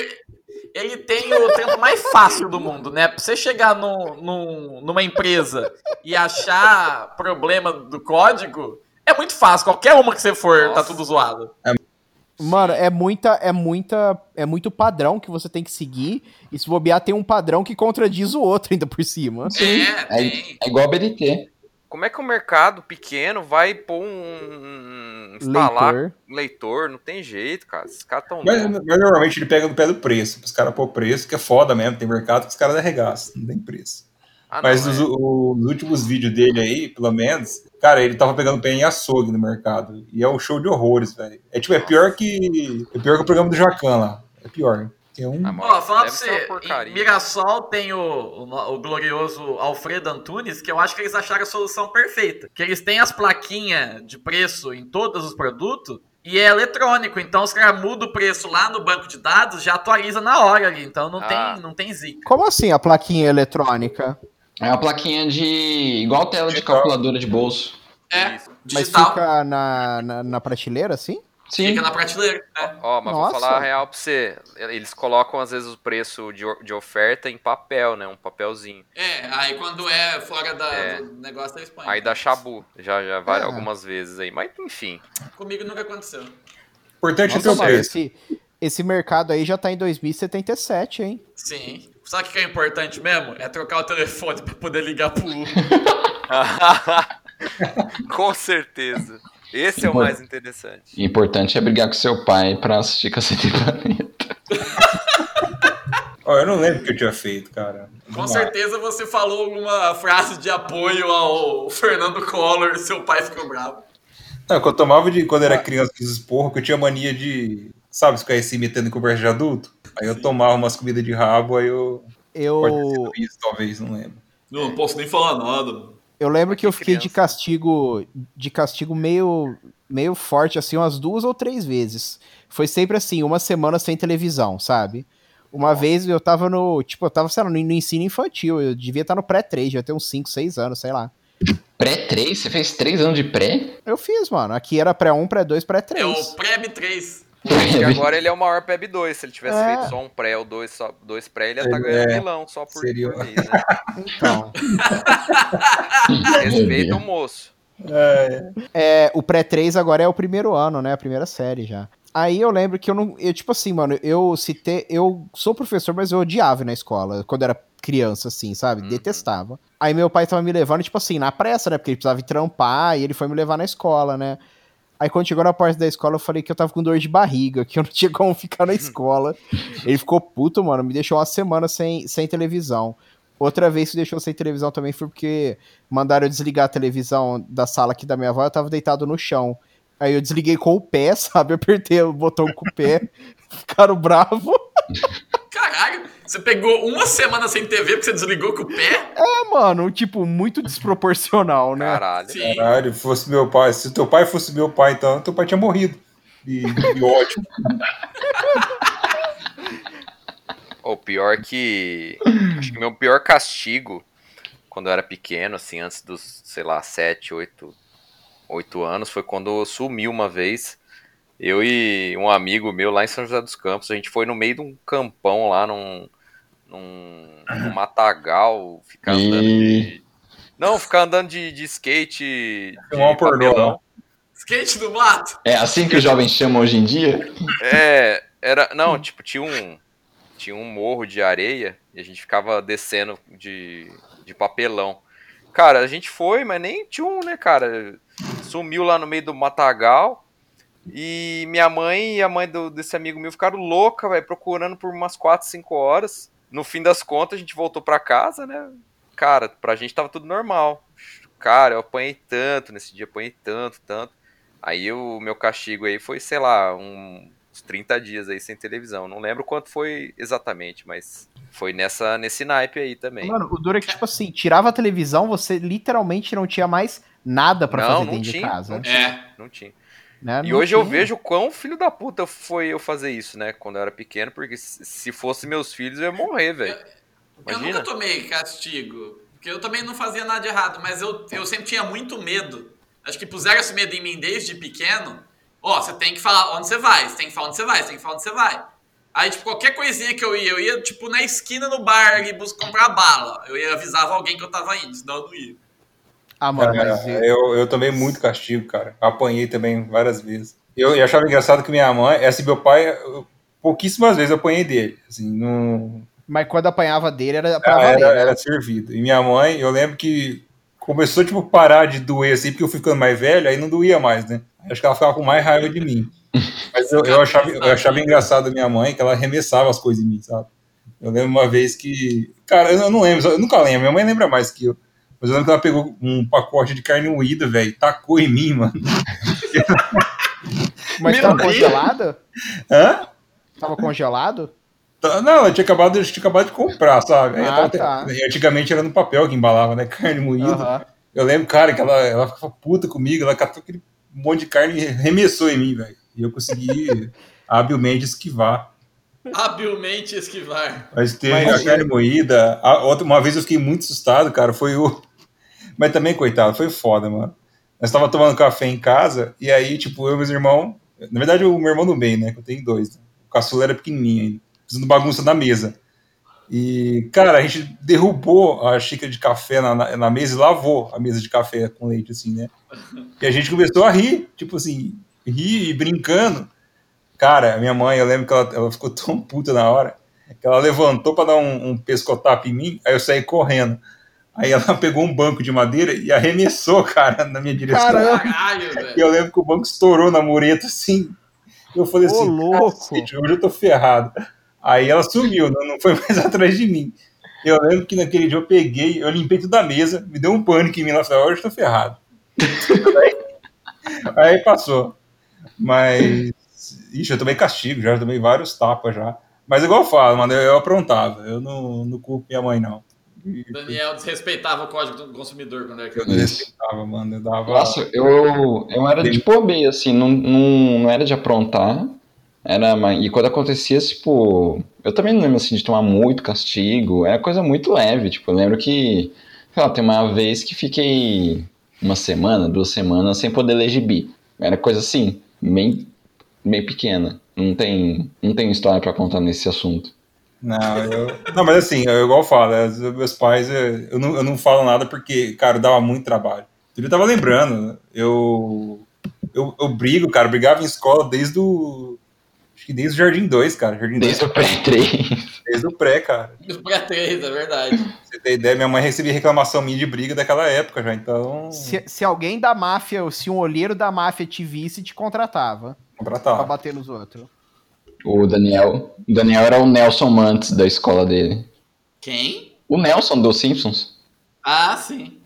B: ele tem o tempo mais fácil do mundo, né? Pra você chegar no, no- numa empresa e achar problema do código, é muito fácil. Qualquer uma que você for, tá
D: Nossa.
B: tudo zoado.
E: Mano, é muita, é muita, é muito padrão que você tem que seguir. E se bobear, tem um padrão que contradiz o outro ainda por cima.
B: É,
C: É,
B: tem.
C: é igual a BNT.
D: Como é que o mercado pequeno vai pôr um, instalar
E: Leitor.
D: leitor. não tem jeito, cara. Esses caras tão
F: Mas, mas normalmente ele pega no pé do preço. Os caras pôr preço, que é foda mesmo. Tem mercado que os caras arregaçam, não tem preço.
D: Ah, não,
F: Mas
D: é.
F: os, os últimos vídeos dele aí, pelo menos, cara, ele tava pegando pé em açougue no mercado. E é um show de horrores, velho. É tipo, é pior que. É pior que o programa do Jacan lá. É pior. É um.
B: Ó, falar pra você, em Mirassol tem o, o, o glorioso Alfredo Antunes, que eu acho que eles acharam a solução perfeita. Que eles têm as plaquinhas de preço em todos os produtos e é eletrônico. Então os caras mudam o preço lá no banco de dados, já atualiza na hora ali. Então não,
D: Ah.
B: tem, não tem zica.
E: Como assim a plaquinha eletrônica?
C: É uma plaquinha de. igual tela de calculadora de bolso.
B: É,
D: Isso.
E: Mas
B: digital.
E: fica na, na, na prateleira, assim?
C: Sim.
B: Fica na prateleira. É.
D: Ó, mas
E: Nossa.
D: vou falar a real pra você. Eles colocam, às vezes, o preço de, de oferta em papel, né? Um papelzinho.
B: É, aí quando é fora da,
D: É.
B: do negócio, eles põem.
D: Aí dá chabu. Já, já vai
E: É.
D: algumas vezes aí. Mas, enfim.
B: Comigo nunca aconteceu.
F: importante é ter
E: Nossa,
F: o preço.
E: esse, esse mercado aí já tá em 2077, hein?
B: Sim. Sabe o que é importante mesmo? É trocar o telefone pra poder ligar pro. <laughs>
D: Com certeza. Esse é o mais interessante.
C: O importante é brigar com seu pai pra assistir Cacete Planeta. <laughs>
F: Ó, eu não lembro o que eu tinha feito, cara.
B: Com
F: Vamos lá.
B: certeza você falou alguma frase de apoio ao Fernando Collor e seu pai ficou bravo.
F: Não, que eu tomava de quando era criança dos esporros, que eu tinha mania de. Sabe, ficar se metendo em conversa de adulto? Aí eu tomava umas comidas de rabo, aí eu. Pode ter
E: Eu,
F: sido isso, talvez, não lembro.
B: Não, não posso nem falar nada.
E: Eu lembro que eu fiquei
D: criança.
E: de castigo, de castigo meio, meio forte, assim, umas duas ou três vezes. Foi sempre assim, uma semana sem televisão, sabe? Uma Nossa. vez eu tava no, tipo, eu tava, sei lá, no, no ensino infantil, eu devia estar no pré-3, já ter uns 5, 6 anos, sei lá.
C: Pré-3? Você fez 3 anos de pré?
E: Eu fiz, mano. Aqui era pré-1, pré-2, pré-3.
B: É o pré-3.
D: Porque <laughs> agora ele é o maior PEB 2. Se ele tivesse
E: é.
D: feito só um pré ou dois, só, dois pré, ele ia estar
F: tá
D: ganhando
F: é.
D: milão só por,
F: Seria...
D: por mês. Né?
E: Então. <laughs>
D: Respeita o moço.
E: É. é. o pré 3 agora é o primeiro ano, né? A primeira série já. Aí eu lembro que eu não. Eu, tipo assim, mano, eu citei. Eu sou professor, mas eu odiava na escola. Quando era criança, assim, sabe?
D: Uhum.
E: Detestava. Aí meu pai tava me levando, tipo assim, na pressa, né? Porque ele precisava trampar e ele foi me levar na escola, né? Aí quando chegou na porta da escola, eu falei que eu tava com dor de barriga, que eu não tinha como ficar na escola. <laughs> ele ficou puto, mano, me deixou uma semana sem, sem televisão. Outra vez que deixou sem televisão também foi porque mandaram eu desligar a televisão da sala aqui da minha avó, eu tava deitado no chão. Aí eu desliguei com o pé, <laughs> sabe? Apertei o botão com o pé. <laughs> Ficaram bravos.
B: Caralho, você pegou uma semana sem TV porque você desligou com o pé?
E: É, mano, tipo, muito desproporcional, né?
D: Caralho.
B: Sim.
F: Caralho, fosse meu pai. Se teu pai fosse meu pai, então, teu pai tinha morrido. E, e ótimo.
D: O pior que. Acho que meu pior castigo, quando eu era pequeno, assim, antes dos, sei lá, 7, 8, 8 anos, foi quando eu sumi uma vez. Eu e um amigo meu lá em São José dos Campos, a gente foi no meio de um campão lá, num, num, num matagal, ficar andando de. Não, ficar andando de, de skate. De
F: Filmar um pornô.
B: Skate do mato.
C: É assim que os jovens chamam hoje em dia?
D: É, era. Não, tipo, tinha um. Tinha um morro de areia e a gente ficava descendo de, de papelão. Cara, a gente foi, mas nem tinha um, né, cara? Sumiu lá no meio do matagal. E minha mãe e a mãe do- desse amigo meu ficaram loucas, velho, procurando por umas 4, 5 horas. No fim das contas, a gente voltou pra casa, né? Cara, pra gente tava tudo normal. Cara, eu apanhei tanto nesse dia, apanhei tanto, tanto. Aí o meu castigo aí foi, sei lá, um- uns 30 dias aí sem televisão. Não lembro quanto foi exatamente, mas foi nessa, nesse naipe aí também.
E: Mano, o duro é que, tipo assim, tirava a televisão, você literalmente não tinha mais nada pra
D: Não,
E: fazer
D: não
E: dentro de
D: tinha,
E: casa.
D: não
B: É.
D: Não tinha.
E: Né?
D: E
E: Não
D: hoje eu vejo quão filho da puta foi eu fazer isso, né? Quando eu era pequeno, porque se se fosse meus filhos eu ia morrer, velho.
B: Eu
D: Imagina.
B: nunca tomei castigo. Porque eu também não fazia nada de errado, mas eu, eu sempre tinha muito medo. Acho que puseram esse medo em mim desde pequeno. Ó, você tem que falar onde você vai, você tem que falar onde você vai, você tem que falar onde você vai. Aí, tipo, qualquer coisinha que eu ia, eu ia, tipo, na esquina no bar ali comprar bala. Eu ia avisava alguém que eu tava indo, senão eu não ia.
E: Ah, mano,
F: Cara,
E: mas eu-
F: eu, tomei muito castigo, cara. Apanhei também várias vezes. Eu, eu achava engraçado que minha mãe, assim, meu pai, eu- pouquíssimas vezes eu apanhei dele. Assim, não,
E: mas quando apanhava dele era pra
F: Ah,
E: valer,
F: era,
E: né?
F: era servido. E minha mãe, eu lembro que começou, tipo, parar de doer assim, porque eu fui ficando mais velho, aí não doía mais, né? Acho que ela ficava com mais raiva de mim. Mas eu, eu, achava, eu achava engraçado a minha mãe que ela arremessava as coisas em mim, sabe? Eu lembro uma vez que. Cara, eu não lembro, eu nunca lembro, minha mãe lembra mais que eu. Mas eu lembro que ela pegou um pacote de carne moída, velho, tacou em mim, mano.
E: Mas
A: Meu
E: tava
A: Deus.
E: congelado?
F: Hã?
E: Tava congelado?
F: Tá- Não, eu tinha acabado, eu tinha acabado de comprar, sabe?
E: Ah,
F: tava-
E: tá.
F: Antigamente era no papel que embalava, né? Carne moída.
E: Aham.
F: Eu lembro, cara, que ela, ela ficava puta comigo, ela catou aquele monte de carne e arremessou em mim, velho. E eu consegui <laughs> habilmente esquivar.
B: Habilmente esquivar.
F: Mas teve
E: Mas-
F: a carne moída. A outra, uma vez eu fiquei muito assustado, cara. Foi o. Mas também, coitado, foi foda, mano. Nós tava tomando café em casa, e aí, tipo, eu e meus irmãos. Na verdade, o meu irmão do meio, né? Que eu tenho dois. Né? O caçula era pequenininho ainda, fazendo bagunça na mesa. E, cara, a gente derrubou a xícara de café na, na, na mesa e lavou a mesa de café com leite, assim, né? E a gente começou a rir, tipo assim, rir e brincando. Cara, minha mãe, eu lembro que ela, ela ficou tão puta na hora que ela levantou pra dar um, um pescotapo em mim, aí eu saí correndo. Aí ela <laughs> pegou um banco de madeira e arremessou, cara, na minha direção.
B: Caralho,
F: E
B: velho.
F: eu lembro que o banco estourou na mureta, assim. Eu falei
E: Ô,
F: assim,
E: louco.
F: "Cacete, hoje eu tô ferrado. Aí ela sumiu, não, foi <laughs> mais atrás de mim. Eu lembro que naquele dia eu peguei, eu limpei tudo da mesa, me deu um pânico em mim, ela falou, hoje eu tô ferrado. aí, <laughs> aí passou. Mas, ixi, eu tomei castigo já, eu tomei vários tapas já. Mas igual eu falo, mano, eu, eu aprontava, eu não, não culpo minha mãe, não.
B: Daniel desrespeitava o código do consumidor quando era
F: Eu
B: criança.
F: não
C: Isso.
F: respeitava, mano, eu dava...
C: Nossa, eu, eu era de bobeia, assim, não, não, não era de aprontar. Era, e quando acontecia, tipo, eu também não lembro assim de tomar muito castigo, era coisa muito leve, tipo, eu lembro que, sei lá, tem uma vez que fiquei uma semana, duas semanas sem poder ler gibi. Era coisa assim, bem, bem pequena. Não tem, não tem história pra contar nesse assunto.
F: Não, eu- não, mas assim, eu igual eu falo, né, os meus pais, eh, eu não, eu não falo nada porque, cara, dava muito trabalho. Eu tava lembrando, eu, eu, eu brigo, cara, brigava em escola desde o. Acho que desde o Jardim 2, cara. Jardim 2,
C: Desde o pré-3.
F: desde o pré, cara.
B: Pra três, é verdade.
F: Pra você ter ideia, minha mãe recebia reclamação minha de briga daquela época já, então.
E: Se, se alguém da máfia, se um olheiro da máfia te visse, te contratava pra
F: Contratava.
E: bater nos outros.
C: O Daniel. O Daniel era o Nelson Mantes da escola dele.
B: Quem?
C: O Nelson dos Simpsons?
B: Ah, sim.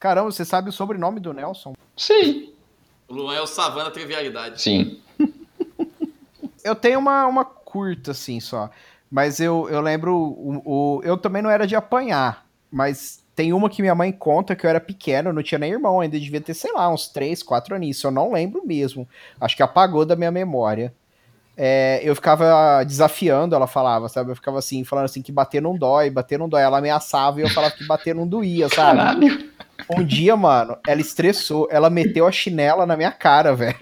E: Caramba, você sabe o sobrenome do Nelson?
C: Sim.
B: O Luan é o Savana Trivialidade.
C: Sim. <laughs>
E: Eu tenho uma, uma curta, assim, só. Mas eu, eu lembro. O, o- eu também não era de apanhar. Mas tem uma que minha mãe conta que eu era pequeno, eu não tinha nem irmão ainda, devia ter, sei lá, uns 3, 4 anos. Eu não lembro mesmo. Acho que apagou da minha memória. É, eu ficava desafiando, ela falava, sabe? Eu ficava assim, falando assim que bater não dói, bater não dói. Ela ameaçava e eu falava que bater não doía, sabe?
C: Caralho.
E: Um dia, mano, ela estressou, ela meteu a chinela na minha cara, velho.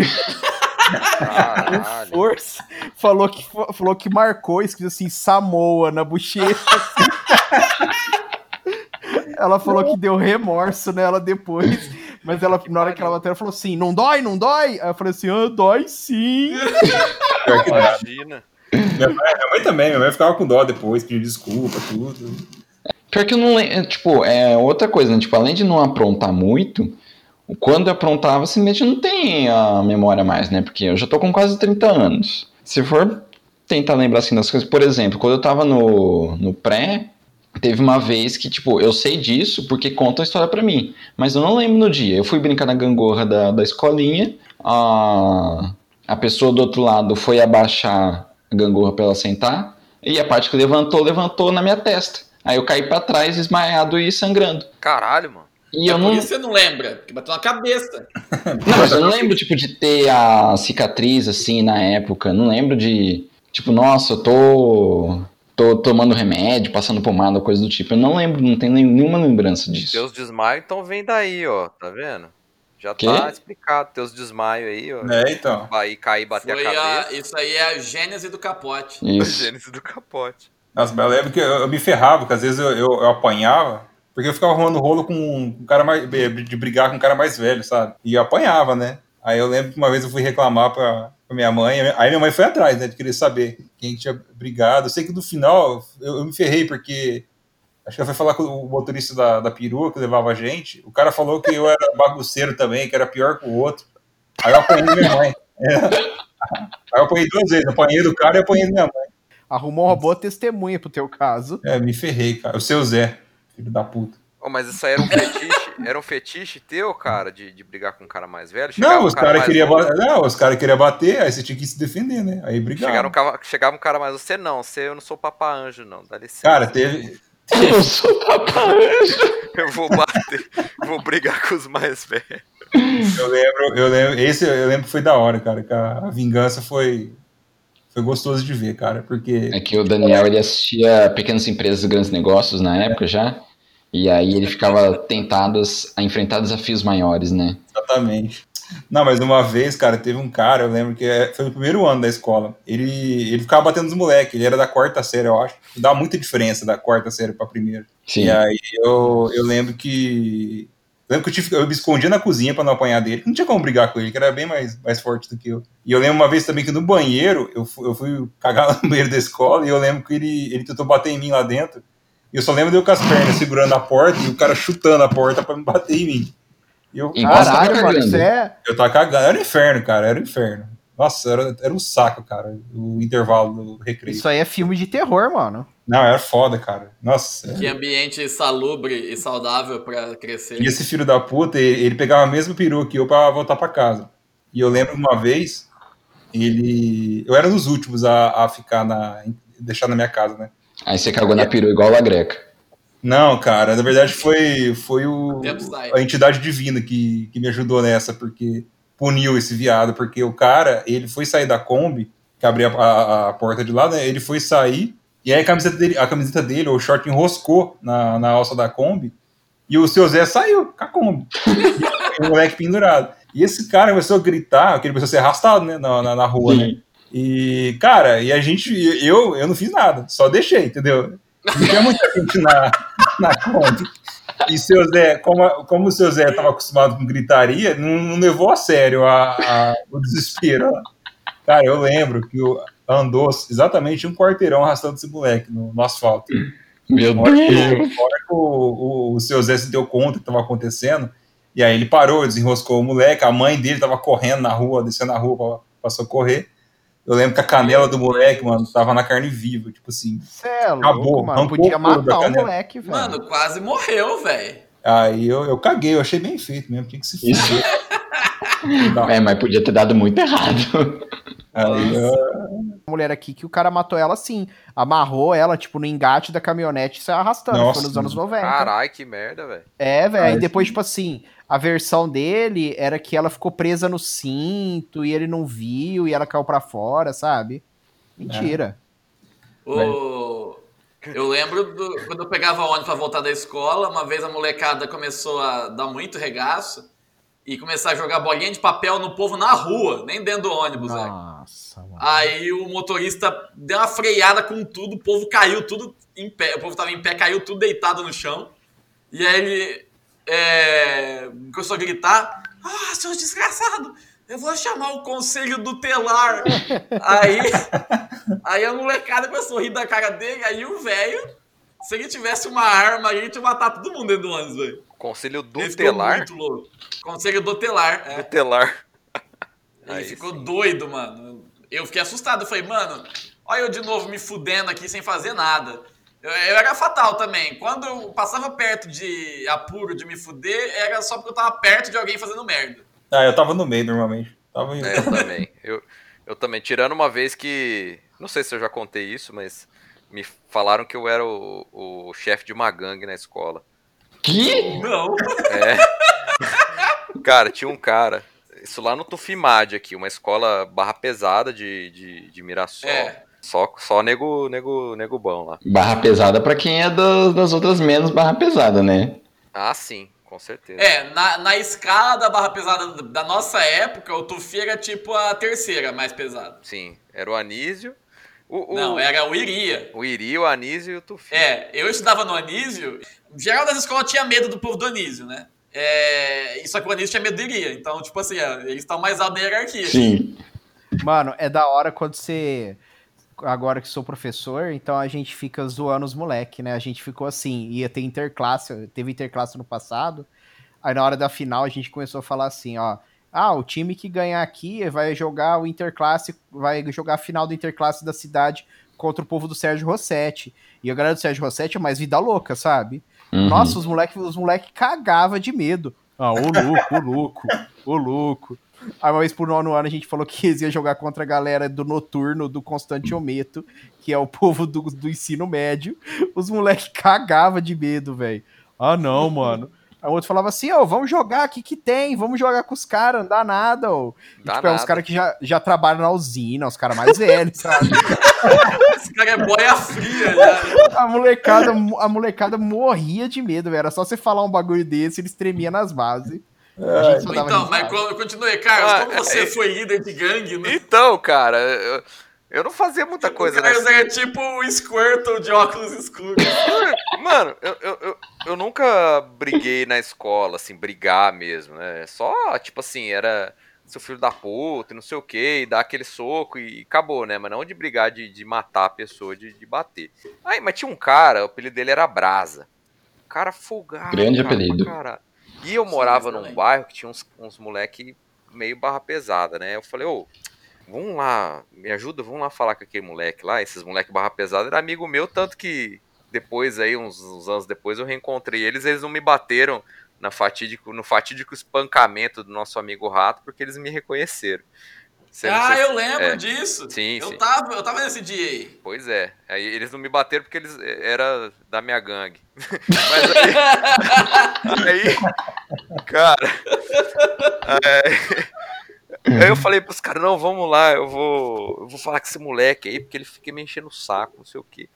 E: Com força. Falou que, falou que marcou, escrito assim, Samoa na bochecha. <laughs> ela falou que deu remorso nela depois. Mas ela, na hora que ela bateu, ela falou assim: não dói, não dói? Aí eu falei assim: ah, dói sim.
F: Pior que dá.
D: Imagina.
F: Minha mãe, minha mãe também, minha mãe ficava com dó depois, pedir desculpa, tudo.
C: Pior que eu não lembro. Tipo, é outra coisa, né? Tipo, além de não aprontar muito, quando eu aprontava, simplesmente não tem a memória mais, né? Porque eu já tô com quase 30 anos. Se for tentar lembrar assim das coisas, por exemplo, quando eu tava no, no pré, teve uma vez que, tipo, eu sei disso porque conta a história pra mim. Mas eu não lembro no dia. Eu fui brincar na gangorra da, da escolinha, a, a pessoa do outro lado foi abaixar a gangorra pra ela sentar, e a parte que levantou, levantou na minha testa. Aí eu caí pra trás, desmaiado e sangrando.
D: Caralho, mano.
C: E
B: É
C: eu
B: por
C: não.
B: isso você não lembra, porque bateu na cabeça. <laughs>
C: Não, mas eu não lembro, tipo, de ter a cicatriz, assim, na época. Não lembro de, tipo, nossa, eu tô, tô tomando remédio, passando pomada, coisa do tipo. Eu não lembro, não tenho nenhuma lembrança disso.
D: Teus desmaios então vem daí, ó. Tá vendo? Já
C: Quê?
D: tá explicado. Teus desmaios aí, ó.
F: É, então.
D: Aí cair e bater
B: Foi
D: a
B: a-
D: cabeça.
B: isso aí é a gênese do capote. <laughs>
C: Isso.
D: Gênesis do capote.
F: Nossa, mas eu lembro que eu, eu me ferrava, porque às vezes eu, eu, eu apanhava, porque eu ficava arrumando rolo com um cara mais. de brigar com um cara mais velho, sabe? E eu apanhava, né? Aí eu lembro que uma vez eu fui reclamar pra, pra minha mãe, aí minha mãe foi atrás, né? De querer saber quem tinha brigado. Eu sei que no final eu, eu me ferrei, porque Acho que ela foi falar com o motorista da, da perua que levava a gente. O cara falou que eu era bagunceiro também, que era pior que o outro. Aí eu apanhei minha mãe. É. Aí eu apanhei duas vezes. Apanhei do cara e apanhei minha mãe.
E: Arrumou uma boa testemunha pro teu caso.
F: É, me ferrei, cara. O seu Zé, filho da puta.
D: Ô, mas isso aí era um fetiche, era um fetiche teu, cara, de, de brigar com um cara mais velho?
F: Não,
D: Chegava um
F: os
D: cara
F: caras
D: mais
F: queriam bater. Não, os caras queriam bater, aí você tinha que se defender, né? Aí brigava.
D: Chegava um, cara, chegava um cara mais. Você não, você, eu não sou papa anjo, não. Dá licença.
F: Cara, teve.
C: Eu sou papai. <laughs>
D: Eu vou bater, vou brigar com os mais velhos.
F: Eu lembro, eu lembro. Esse eu lembro que foi da hora, cara. Que a, a vingança foi. Foi gostoso de ver, cara. Porque.
C: É que o Daniel ele assistia Pequenas Empresas e Grandes Negócios na época já. E aí ele ficava tentado a enfrentar desafios maiores, né?
F: Exatamente. Não, mas uma vez, cara, teve um cara, eu lembro que é- foi no primeiro ano da escola. Ele, ele ficava batendo nos moleques, ele era da quarta série, eu acho. Dá muita diferença da quarta série pra primeira.
C: Sim.
F: E aí eu, eu lembro que. Eu lembro que eu, tive, eu me escondia na cozinha pra não apanhar dele. Não tinha como brigar com ele, que era bem mais, mais forte do que eu. E eu lembro uma vez também que no banheiro, eu fui, eu fui cagar <laughs> no banheiro da escola e eu lembro que ele, ele tentou bater em mim lá dentro. E eu só lembro de eu com as pernas segurando a porta e o cara chutando a porta pra me bater em mim. E eu,
C: tava
E: Caralho, mano, isso é.
F: eu tava cagando. Era um inferno, cara. Era um inferno. Nossa, era, era um saco, cara. O intervalo do recreio.
E: Isso aí é filme de terror, mano.
F: Não, era foda, cara. Nossa.
B: Que ambiente salubre e saudável pra crescer.
F: E esse filho da puta, ele, ele pegava a mesma peruca que eu pra voltar pra casa. E eu lembro uma vez, ele. Eu era dos últimos a, a ficar na. deixar na minha casa, né?
C: Aí você cagou na perua igual a greca.
F: Não, cara, na verdade foi, foi o, a entidade divina que, que me ajudou nessa, porque puniu esse viado, porque o cara, ele foi sair da Kombi, que abria a, a- a porta de lá, né? Ele foi sair, e aí a camiseta dele, a camiseta dele ou o short enroscou na, na alça da Kombi, e o seu Zé saiu com a Kombi. <laughs> e o moleque pendurado. E esse cara começou a gritar, que ele começou a ser arrastado, né, na, na, na rua, né? E, cara, e a gente, eu, eu não fiz nada, só deixei, entendeu? Não tinha muita gente na, na Kombi. E seu Zé, como, como o seu Zé estava acostumado com gritaria, não, não levou a sério a- a- o desespero. Cara, eu lembro que o, andou exatamente um quarteirão arrastando esse moleque no, no asfalto.
C: Meu
F: que,
C: Deus.
F: a hora que o, o, o seu Zé se deu conta que estava acontecendo, e aí ele parou, desenroscou o moleque, a mãe dele estava correndo na rua, descendo na rua para socorrer. Eu lembro que a canela do moleque, mano, tava na carne viva, tipo assim.
E: Você é louco,
F: Acabou,
E: mano. Podia matar o moleque, velho.
B: Mano, quase morreu, velho.
F: Aí eu, eu caguei, eu achei bem feito mesmo, tinha que se fuder. Não, <laughs>
C: É, mas podia ter dado muito errado.
F: aí eu-
E: A mulher aqui que o cara matou ela assim. Amarrou ela, tipo, no engate da caminhonete e saiu arrastando.
F: Nossa,
E: foi nos anos
F: mano.
E: 90.
D: Caralho, que merda, velho.
E: É, velho. Aí depois, tipo assim, a versão dele era que ela ficou presa no cinto e ele não viu e ela caiu pra fora, sabe? Mentira.
B: O... Eu lembro do- quando eu pegava ônibus pra voltar da escola, uma vez a molecada começou a dar muito regaço e começar a jogar bolinha de papel no povo na rua, nem dentro do ônibus.
E: Nossa, mano.
B: Aí o motorista deu uma freada com tudo, o povo caiu tudo em pé, o povo tava em pé, caiu tudo deitado no chão. E aí ele é, começou a gritar: Ah, seu desgraçado, eu vou chamar o conselho tutelar. aí, aí a molecada começou a rir da cara dele, aí o velho, se ele tivesse uma arma, ele tinha matado todo mundo dentro do ônibus, velho.
D: Conselho
B: Ele ficou
D: tutelar?
B: muito louco. Conselho tutelar, é.
D: Tutelar.
B: Ele
D: Aí
B: ficou
D: sim.
B: doido, mano. Eu fiquei assustado. Eu falei, mano, olha eu de novo me fudendo aqui sem fazer nada. Eu, eu era fatal também. Quando eu passava perto de apuro de me fuder, era só porque eu tava perto de alguém fazendo merda.
F: Ah, eu tava no meio normalmente. Tava em...
D: É, eu também. Eu, eu também. Tirando uma vez que. Não sei se eu já contei isso, mas me falaram que eu era o, o chefe de uma gangue na escola.
C: Que?
B: Não.
D: Cara, tinha um cara. Isso lá no Tufimad aqui, uma escola barra pesada de, de, de Mirassol.
B: É.
D: Só, só nego, nego, nego bom lá.
C: Barra pesada pra quem é das, das outras menos barra pesada, né?
D: Ah, sim, com certeza.
B: É, na, na escala da barra pesada da nossa época, o Tufi era tipo a terceira mais pesada.
D: Sim, era o Anísio. O, o,
B: Não, era o Iria.
D: o Iri, o Anísio e o Tufi.
B: É, eu estudava no Anísio. Geral das escolas tinha medo do povo do Anísio, né? É, só que o Anísio tinha medo do Iria. Então, tipo assim, ó, eles estão mais alto na hierarquia.
C: Sim.
E: Mano, é da hora quando você. Agora que sou professor, então a gente fica zoando os moleque, né? A gente ficou assim, ia ter interclasse, teve interclasse no passado. Aí na hora da final a gente começou a falar assim, ó, ah, o time que ganhar aqui vai jogar o interclasse, vai jogar a final do interclasse da cidade contra o povo do Sérgio Rossetti. E a galera do Sérgio Rossetti é mais vida louca, sabe?
C: Uhum.
E: Nossa, os moleques os moleque cagava de medo. Ah, ô louco, ô louco, ô louco. Aí uma vez por nono ano a gente falou que eles iam jogar contra a galera do noturno, do Constantiometo, que é o povo do, do ensino médio. Os moleques cagavam de medo, velho. Ah, não, mano. Aí o outro falava assim, ó, vamos jogar, o que que tem? Vamos jogar com os caras, não dá nada, ó. E,
D: Dá
E: tipo, é uns
D: nada.
E: caras que já, já trabalham na usina, os caras mais velhos, <laughs> sabe?
B: Esse cara é boia fria, já.
E: A molecada, a molecada morria de medo, velho. Era só você falar um bagulho desse, eles tremiam nas bases.
B: Então, mas continue, Carlos,
D: Ah,
B: como você
D: é-
B: foi líder de gangue, né?
D: Então, cara, eu, eu não fazia muita coisa
B: o Carlos
D: nessa.
B: era tipo o Squirtle de óculos escuros. <laughs>
D: Mano, eu, eu, eu, eu nunca briguei na escola, assim, brigar mesmo, né? Só, tipo assim, era seu filho da puta e não sei o que, e dar aquele soco e acabou, né? Mas não de brigar, de, de matar a pessoa, de, de bater. Aí, mas tinha um cara, o apelido dele era Brasa. Um cara folgado.
C: Grande
D: cara,
C: apelido.
D: pra caralho. E eu morava
B: Sim,
D: num
B: excelente.
D: bairro que tinha uns, uns moleque meio barra pesada, né? Eu falei, ô, vamos lá, me ajuda, vamos lá falar com aquele moleque lá. Esses moleque barra pesada era amigo meu, tanto que depois aí, uns, uns anos depois, eu reencontrei eles, eles não me bateram na fatídico, no fatídico espancamento do nosso amigo Rato, porque eles me reconheceram. Você
B: ah,
D: se-
B: eu lembro
D: é.
B: disso.
D: Sim,
B: eu
D: sim.
B: Tava, eu tava nesse dia aí.
D: Pois é. Aí eles não me bateram porque eles eh, era da minha gangue. <laughs> Mas aí, <laughs> aí cara, é, aí eu falei pros caras, não, vamos lá, eu vou, eu vou falar com esse moleque aí, porque ele fica me enchendo o saco, não sei o quê.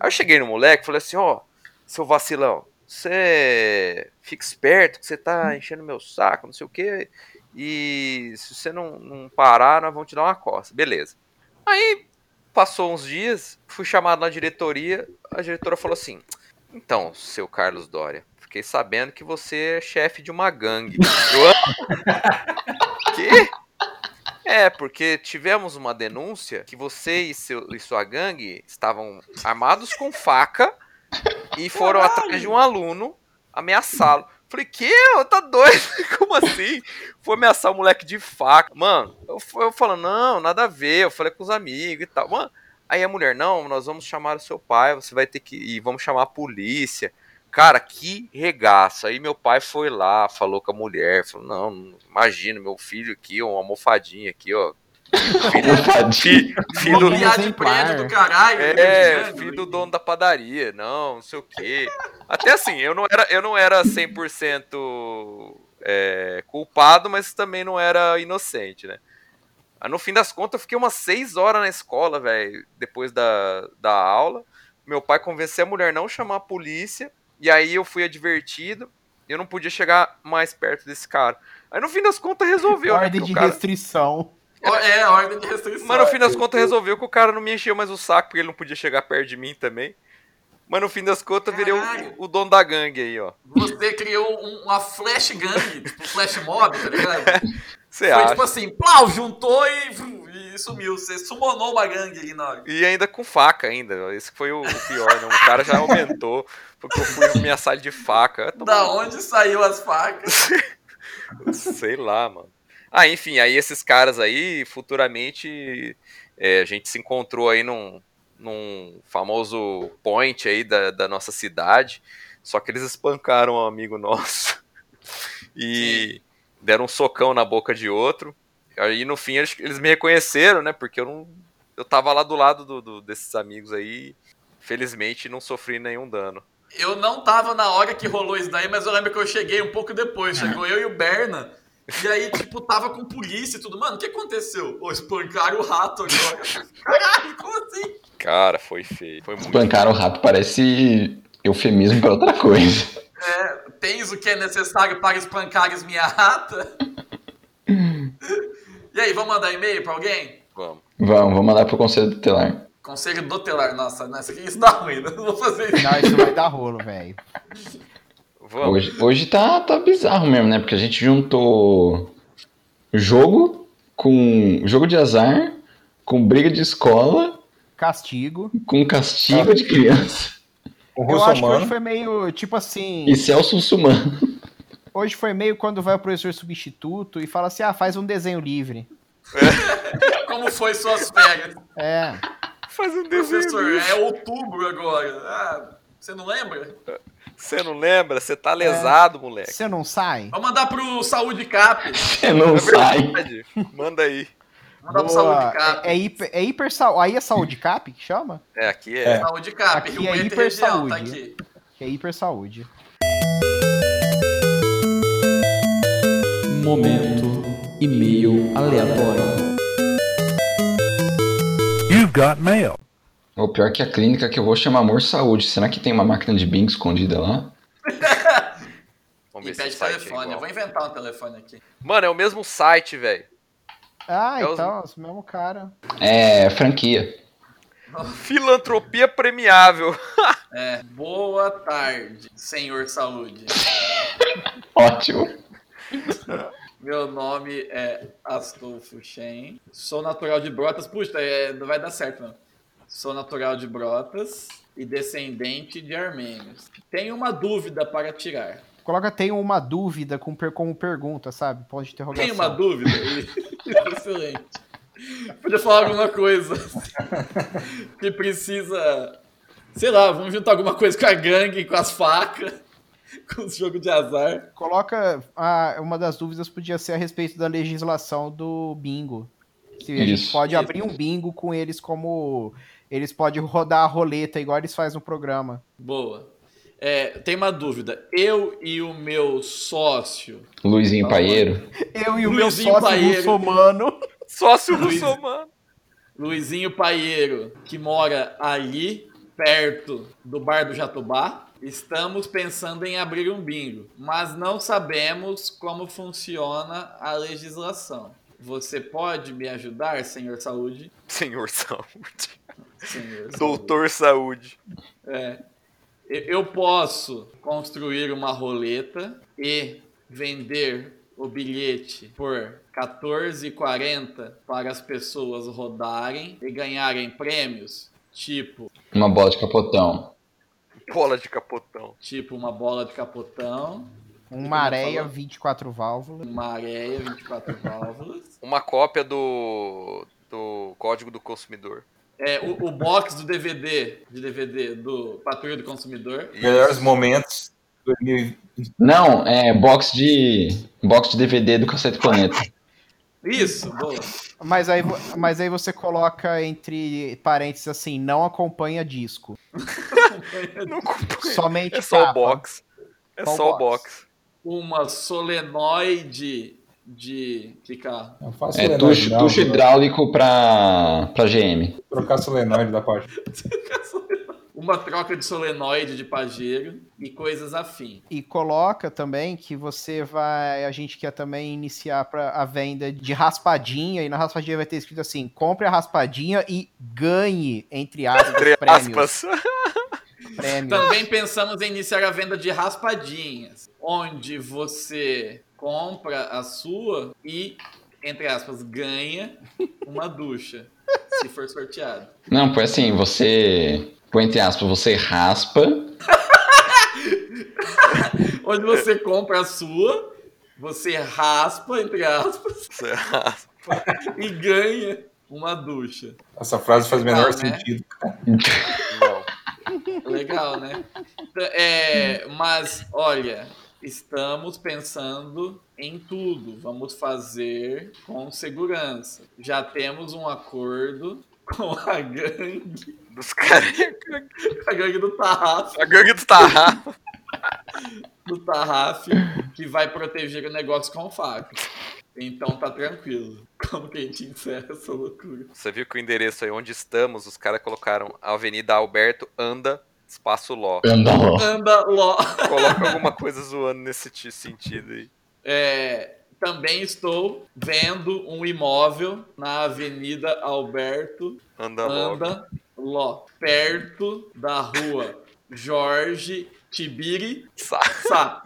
D: Aí eu cheguei no moleque e falei assim, ó, seu vacilão, você fica esperto que você tá enchendo meu saco, não sei o quê, e se você não, não parar, nós vamos te dar uma costa. Beleza. Aí passou uns dias, fui chamado na diretoria, a diretora falou assim: Então, seu Carlos Dória, fiquei sabendo que você é chefe de uma gangue. <laughs> Quê? É, porque tivemos uma denúncia que você e, seu, e sua gangue estavam armados com faca e foram atrás de um aluno ameaçá-lo. Falei, que? Tá doido? <laughs> Como assim? Foi ameaçar o moleque de faca. Mano, eu, eu não, nada a ver. Eu falei com os amigos e tal. Mano, aí a mulher, não, nós vamos chamar o seu pai, você vai ter que. E vamos chamar a polícia. Cara, que regaço. Aí meu pai foi lá, falou com a mulher, falou, não imagina, meu filho aqui, uma almofadinha aqui, ó.
C: Tadinho.
D: Fi- filho do,
B: de prédio do caralho.
D: é,
B: gangue.
D: filho do dono da padaria, não, não sei o quê. Até assim, eu não era, eu não era 100% é, culpado, mas também não era inocente, né? Aí, no fim das contas, eu fiquei umas 6 horas na escola, velho, depois da, da aula. Meu pai convenceu a mulher a não chamar a polícia, e aí eu fui advertido, e eu não podia chegar mais perto desse cara. Aí no fim das contas resolveu, né?
E: Ordem
D: porque
E: de
D: cara-
E: restrição.
B: É, ordem de restrição.
D: mas no fim das contas resolveu que o cara não me encheu mais o saco, porque ele não podia chegar perto de mim também. Mas no fim das contas virei o, o dono da gangue aí, ó.
B: Você criou um- uma flash gang, tipo flash mob, tá ligado? <laughs>
D: Você
B: Foi
D: acha?
B: tipo assim, plau, juntou e, e sumiu. Você sumonou uma gangue ali na hora.
D: E ainda com faca ainda. Esse foi o, o pior, né? O cara já aumentou, porque eu fui ameaçado de faca.
B: Da onde saiu as facas? <laughs>
D: Sei lá, mano. Ah, enfim, aí esses caras aí, futuramente, é, a gente se encontrou aí num, num famoso point aí da, da nossa cidade. Só que eles espancaram um amigo <laughs> nosso. E deram um socão na boca de outro. Aí no fim eles, eles me reconheceram, né? Porque eu não. Eu tava lá do lado do, do- desses amigos aí. Felizmente não sofri nenhum dano.
B: Eu não tava na hora que rolou isso daí, mas eu lembro que eu cheguei um pouco depois. Chegou eu e o Berna. E aí, tipo, tava com polícia e tudo. Mano, o que aconteceu? Ô, espancaram o rato agora. <laughs> Caralho, como assim?
D: Cara, foi feio. Foi muito
C: Espancar o rato parece eufemismo pra outra coisa.
B: É, tens o que é necessário para espancares minha rata? E aí, vamos mandar e-mail pra alguém?
D: Vamos.
C: Vamos, vamos mandar pro conselho tutelar.
B: Conselho do telar. Nossa, nessa aqui isso dá ruim. Não vou fazer isso.
E: Não, isso vai dar rolo, velho.
D: Vamos.
C: Hoje, hoje tá, tá bizarro mesmo, né? Porque a gente juntou jogo com jogo de azar, com briga de escola
E: castigo.
C: Com castigo de criança.
F: O
E: Eu acho que hoje foi meio, tipo assim,
C: E Celso Sumano.
E: hoje foi meio quando vai o professor substituto e fala assim, ah, faz um desenho livre. <laughs>
B: Como foi suas férias?
E: É,
D: Faz um
B: Professor, é outubro agora. Ah, você não lembra?
D: Você não lembra? Você tá lesado, moleque.
E: você não sai?
B: Vamos mandar pro Saúde Cap. <laughs>
C: Você não sai.
D: Verdade. Manda aí.
B: Mandar pro
E: Boa.
B: Saúde Cap.
E: É, é hiper, é hiper sal- aí é saúde cap que chama?
D: É, aqui é.
B: Saúde Cap.
E: Aqui
B: Rio
E: é hiper
B: região,
E: saúde.
B: tá aqui.
E: Que é hiper saúde.
A: Momento e-mail aleatório.
H: You've got mail.
C: O pior que a clínica que eu vou chama Amor Saúde. Será que tem uma máquina de Bing escondida lá? <laughs>
D: Vamos
B: E
D: ver se o
B: pede
D: site é
B: telefone. Eu
D: igual.
B: vou inventar um telefone aqui.
D: Mano, é o mesmo site, velho.
E: Ah,
D: É os-
E: então, esse mesmo cara.
C: É franquia.
D: Filantropia premiável. <laughs>
B: É. Boa tarde, senhor saúde. <laughs>
C: Ótimo.
B: Meu nome é Astolfo Shen. Sou natural de Brotas. Puxa, é, não vai dar certo, não. Sou natural de Brotas e descendente de armênios. Tenho uma dúvida para tirar.
E: Coloca tenho uma dúvida com como pergunta, sabe? Pode interrogação.
B: Tem uma dúvida? <laughs> Excelente. Podia falar alguma coisa que precisa. Sei lá, vamos juntar alguma coisa com a gangue, com as facas, <laughs> com os jogos de azar.
E: Coloca. Ah, uma das dúvidas podia ser a respeito da legislação do bingo. Se a gente
C: Isso.
E: pode
B: Isso.
E: abrir um bingo com eles como. Eles podem rodar a roleta igual eles fazem no programa.
B: Boa. É, tem uma dúvida. Eu e o meu sócio.
C: Luizinho Paieiro.
E: Eu e o
B: Luizinho
E: meu sócio
B: Paeiro.
E: russomano. <laughs>
D: Sócio
B: Luiz.
D: russomano.
B: Luizinho Paieiro, que mora ali, perto do bar do Jatobá. Estamos pensando em abrir um bingo, mas não sabemos como funciona a legislação. Você pode me ajudar, senhor saúde?
D: Senhor Saúde.
B: Senhor.
D: Doutor Saúde.
B: É. Eu- Eu posso construir uma roleta e vender o bilhete por 14,40 para as pessoas rodarem e ganharem prêmios, tipo,
C: Uma bola de capotão.
D: Bola de capotão.
B: tipo uma bola de capotão,
E: Uma areia 24 válvulas.
B: uma areia 24 válvulas,
D: Uma cópia do. do Código do Consumidor.
B: É, o, o box do DVD, de DVD do Patrulha do Consumidor,
F: Melhores momentos. 2020.
C: Não, é box de. box de DVD do Cacete Planeta.
B: Isso, boa.
E: Mas aí, mas aí você coloca entre parênteses assim, não acompanha disco. <laughs>
D: Não acompanha.
E: Somente
D: É só o
E: capa.
D: box. É
E: Só o
D: só o
E: box.
D: box.
B: Uma solenoide de carro?
F: Não faço
C: É tucho,
F: não,
C: tucho
F: vou
C: hidráulico pra, pra GM.
F: Trocar solenoide da parte. <laughs>
B: Uma troca de solenoide de pajeiro e coisas afim.
E: E coloca também que você vai. A gente quer também iniciar pra, a venda de raspadinha. E na raspadinha vai ter escrito assim: compre a raspadinha e ganhe, entre aspas,
D: Entre aspas.
E: prêmios. <laughs>
B: Também pensamos em iniciar a venda de raspadinhas, onde você compra a sua e, entre aspas, ganha uma ducha, <laughs> se for sorteado.
C: Não, foi assim, você. Põe entre aspas, você raspa. <laughs>
B: Onde você compra a sua, você raspa, entre aspas,
D: Você raspa. <laughs>
B: e ganha uma ducha.
F: Essa frase faz o menor
B: né?
F: sentido.
D: Não.
B: Legal, né? É, mas, olha, estamos pensando em tudo. Vamos fazer com segurança. Já temos um acordo <laughs> com a gangue,
D: Dos caras.
B: a gangue do Tarraf,
D: A gangue do Tarrafo. <laughs>
B: do Tarraf, que vai proteger o negócio com faca. Então tá tranquilo. Como que a gente encerra essa loucura?
D: Você viu que o endereço aí onde estamos, os caras colocaram Avenida Alberto Anda, espaço Ló.
C: Anda
B: Ló.
D: Coloca alguma coisa zoando nesse ti- sentido aí.
B: É, também estou vendo um imóvel na Avenida Alberto
D: Anda
B: Ló, perto da rua Jorge Tibiri
D: Sa-
B: Sá.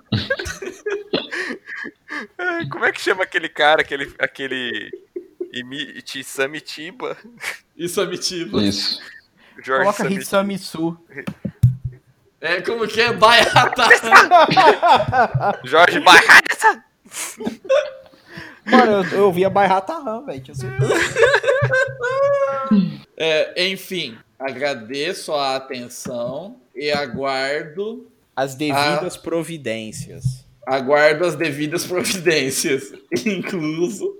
D: Ai, <laughs> Como é que chama aquele cara, aquele. aquele. Imi- Samitiba?
B: Isso é.
D: Jorge
E: Coloca
D: Samit.
E: Hitsamitsu.
B: É como que é? Baiata. <laughs>
D: Jorge Barrada.
E: Mano, eu, eu ouvi a Bairrata Ram, velho. tinha certeza.
B: É, enfim, agradeço a atenção e aguardo
E: As devidas providências.
B: aguardo as devidas providências, <laughs> incluso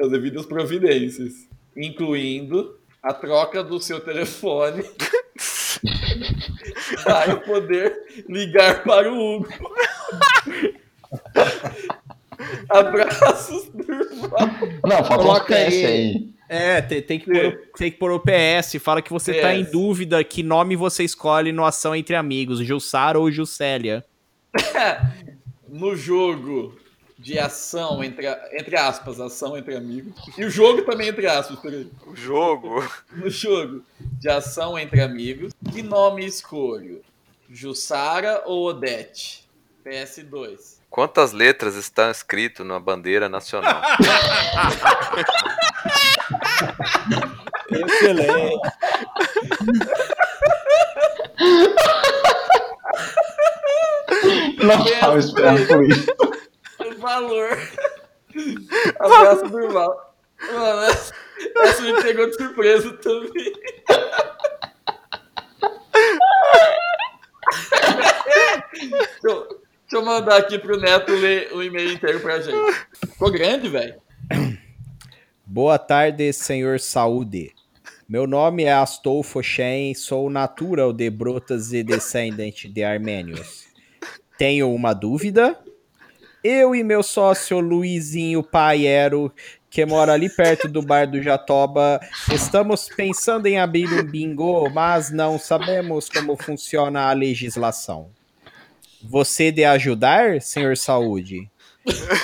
B: as devidas providências, incluindo a troca do seu telefone <laughs> <laughs> para eu poder ligar para o Hugo. <laughs> Abraços, Durval.
C: Não, falta
E: Coloca
C: PS
E: aí.
C: aí.
E: É, tem, tem que pôr, o- tem que pôr o PS. Fala que você tá
B: PS.
E: em dúvida que nome você escolhe no Ação Entre Amigos, Jussara ou Juscelia. <laughs>
B: No jogo de ação, entre, entre aspas, ação entre amigos. E o jogo também entre aspas, peraí.
D: O jogo. <laughs>
B: no jogo de ação entre amigos. Que nome escolho? Jussara ou Odete? PS2.
D: Quantas letras estão escrito na bandeira nacional? <laughs>
E: Excelente.
C: Não estava esperando por isso.
B: Valor. Abraço normal. Mano, essa, essa me pegou de surpresa também. Deixa eu, deixa eu mandar aqui pro Neto ler o e-mail inteiro pra gente. Ficou grande, velho.
E: Boa tarde, senhor Saúde. Meu nome é Astolfo Shen, sou natural de Brotas e descendente de armênios. Tenho uma dúvida? Eu e meu sócio Luizinho Paiero, que mora ali perto do bar do Jatoba, estamos pensando em abrir um bingo, mas não sabemos como funciona a legislação. Você de ajudar, senhor Saúde?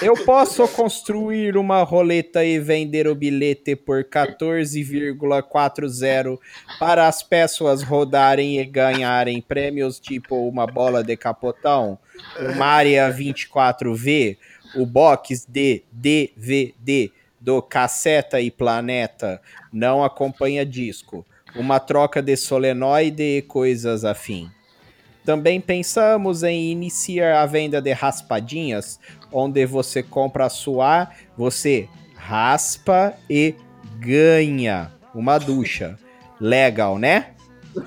E: Eu posso construir uma roleta e vender o bilhete por 14,40 para as pessoas rodarem e ganharem prêmios tipo uma bola de capotão, uma área 24V, o box de DVD do Casseta e Planeta não acompanha disco, uma troca de solenoide e coisas afim. Também pensamos em iniciar a venda de raspadinhas, onde você compra a sua, você raspa e ganha uma ducha. Legal, né?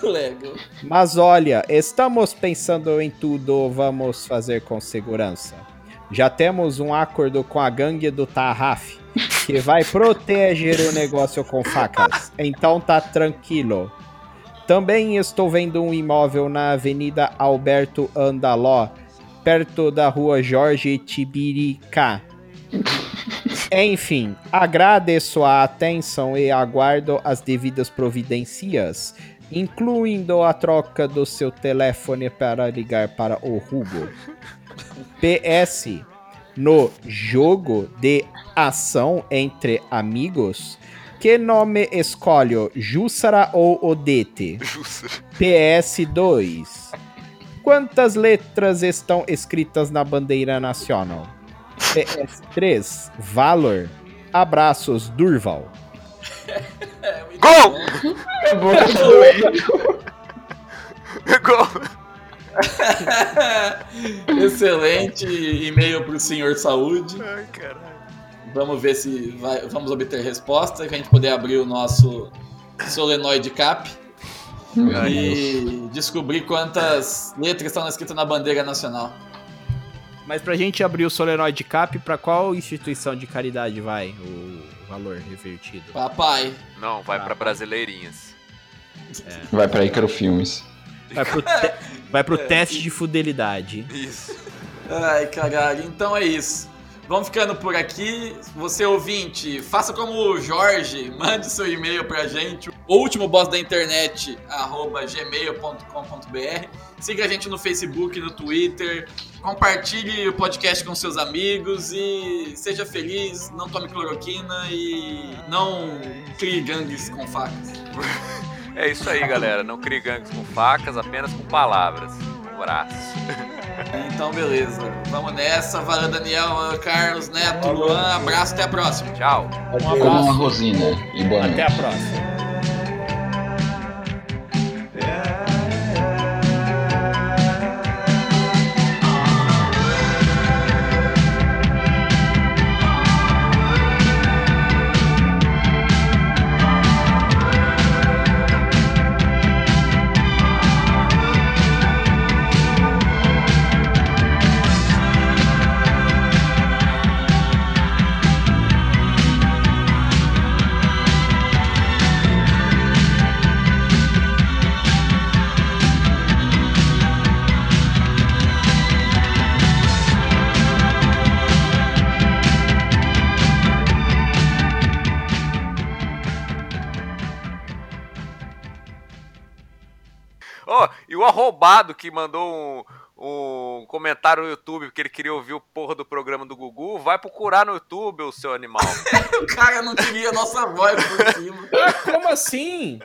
B: Lego.
E: Mas olha, estamos pensando em tudo, vamos fazer com segurança. Já temos um acordo com a gangue do Tarraf, que vai proteger o negócio com facas. Então tá tranquilo. Também estou vendo um imóvel na Avenida Alberto Andaló, perto da rua Jorge Tibirica. Enfim, agradeço a atenção e aguardo as devidas providências, incluindo a troca do seu telefone para ligar para o Hugo. PS, no jogo de ação entre amigos, que nome escolho, Jussara ou Odete? PS2. Quantas letras estão escritas na bandeira nacional? PS3. Valor. Abraços, Durval.
D: Gol! <laughs> Gol! <laughs>
B: Excelente e-mail pro senhor Saúde.
D: Ai, caralho.
B: Vamos ver se vai- vamos obter resposta, que a gente poder abrir o nosso solenoide cap e descobrir quantas letras estão escritas na bandeira nacional.
E: Mas pra gente abrir o solenoide cap, pra qual instituição de caridade vai o valor revertido?
B: Papai.
D: Não, vai pra Brasileirinhas.
C: Vai pra Icaro Filmes.
E: Vai pro, te- vai pro <laughs> teste de fidelidade.
D: Isso.
B: Ai, caralho. Então é isso. Vamos ficando por aqui. Você ouvinte, faça como o Jorge, mande seu e-mail pra gente. O último boss da internet, arroba gmail.com.br. Siga a gente no Facebook, no Twitter. Compartilhe o podcast com seus amigos e seja feliz, não tome cloroquina e não crie gangues com facas.
D: É isso aí, galera. Não crie gangues com facas, apenas com palavras. Um abraço.
B: Então, beleza. Vamos nessa. Valeu, Daniel, Carlos, Neto, Luan. Abraço, até a próxima.
D: Tchau.
E: Um
C: Como uma
E: abraço.
C: rosina. E boa noite.
E: Até a próxima.
D: O arrombado que mandou um, um comentário no YouTube porque ele queria ouvir o porra do programa do Gugu, vai procurar no YouTube, o seu animal. <laughs>
B: O cara não queria a nossa voz por cima.
E: Como assim?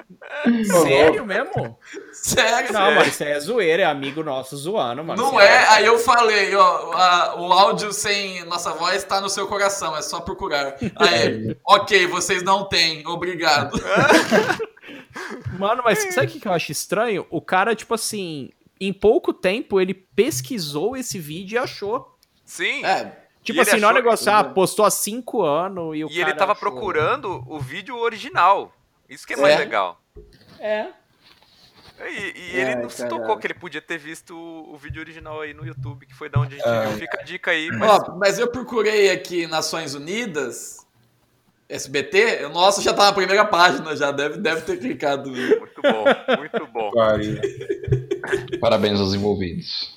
E: Sério mesmo?
B: Sério.
E: Não, mano, isso aí é zoeira, é amigo nosso zoando, mano.
B: Não é, aí eu falei, ó, a- o áudio sem nossa voz tá no seu coração, é só procurar. Aí, <laughs> ok, vocês não têm, obrigado. <laughs>
E: Mano, mas sabe o que eu acho estranho? O cara, tipo assim, em pouco tempo ele pesquisou esse vídeo e achou.
D: Sim.
B: É,
E: Tipo
D: E ele
E: assim, não é um negócio, ah, postou há cinco anos e o
D: e
E: cara
D: ele tava
E: achou.
D: procurando o vídeo original. Isso que é mais
B: É.
D: legal.
E: É.
D: E, e ele
I: Ai,
D: não se tocou que ele podia ter visto o, vídeo original aí no YouTube, que foi da onde a gente
F: Ah.
D: viu. Fica a dica aí, mas
B: ó, mas eu procurei aqui Nações Unidas, SBT, o nosso já tá na primeira página, já deve, deve ter clicado.
D: muito bom, muito bom.
C: Parabéns aos envolvidos.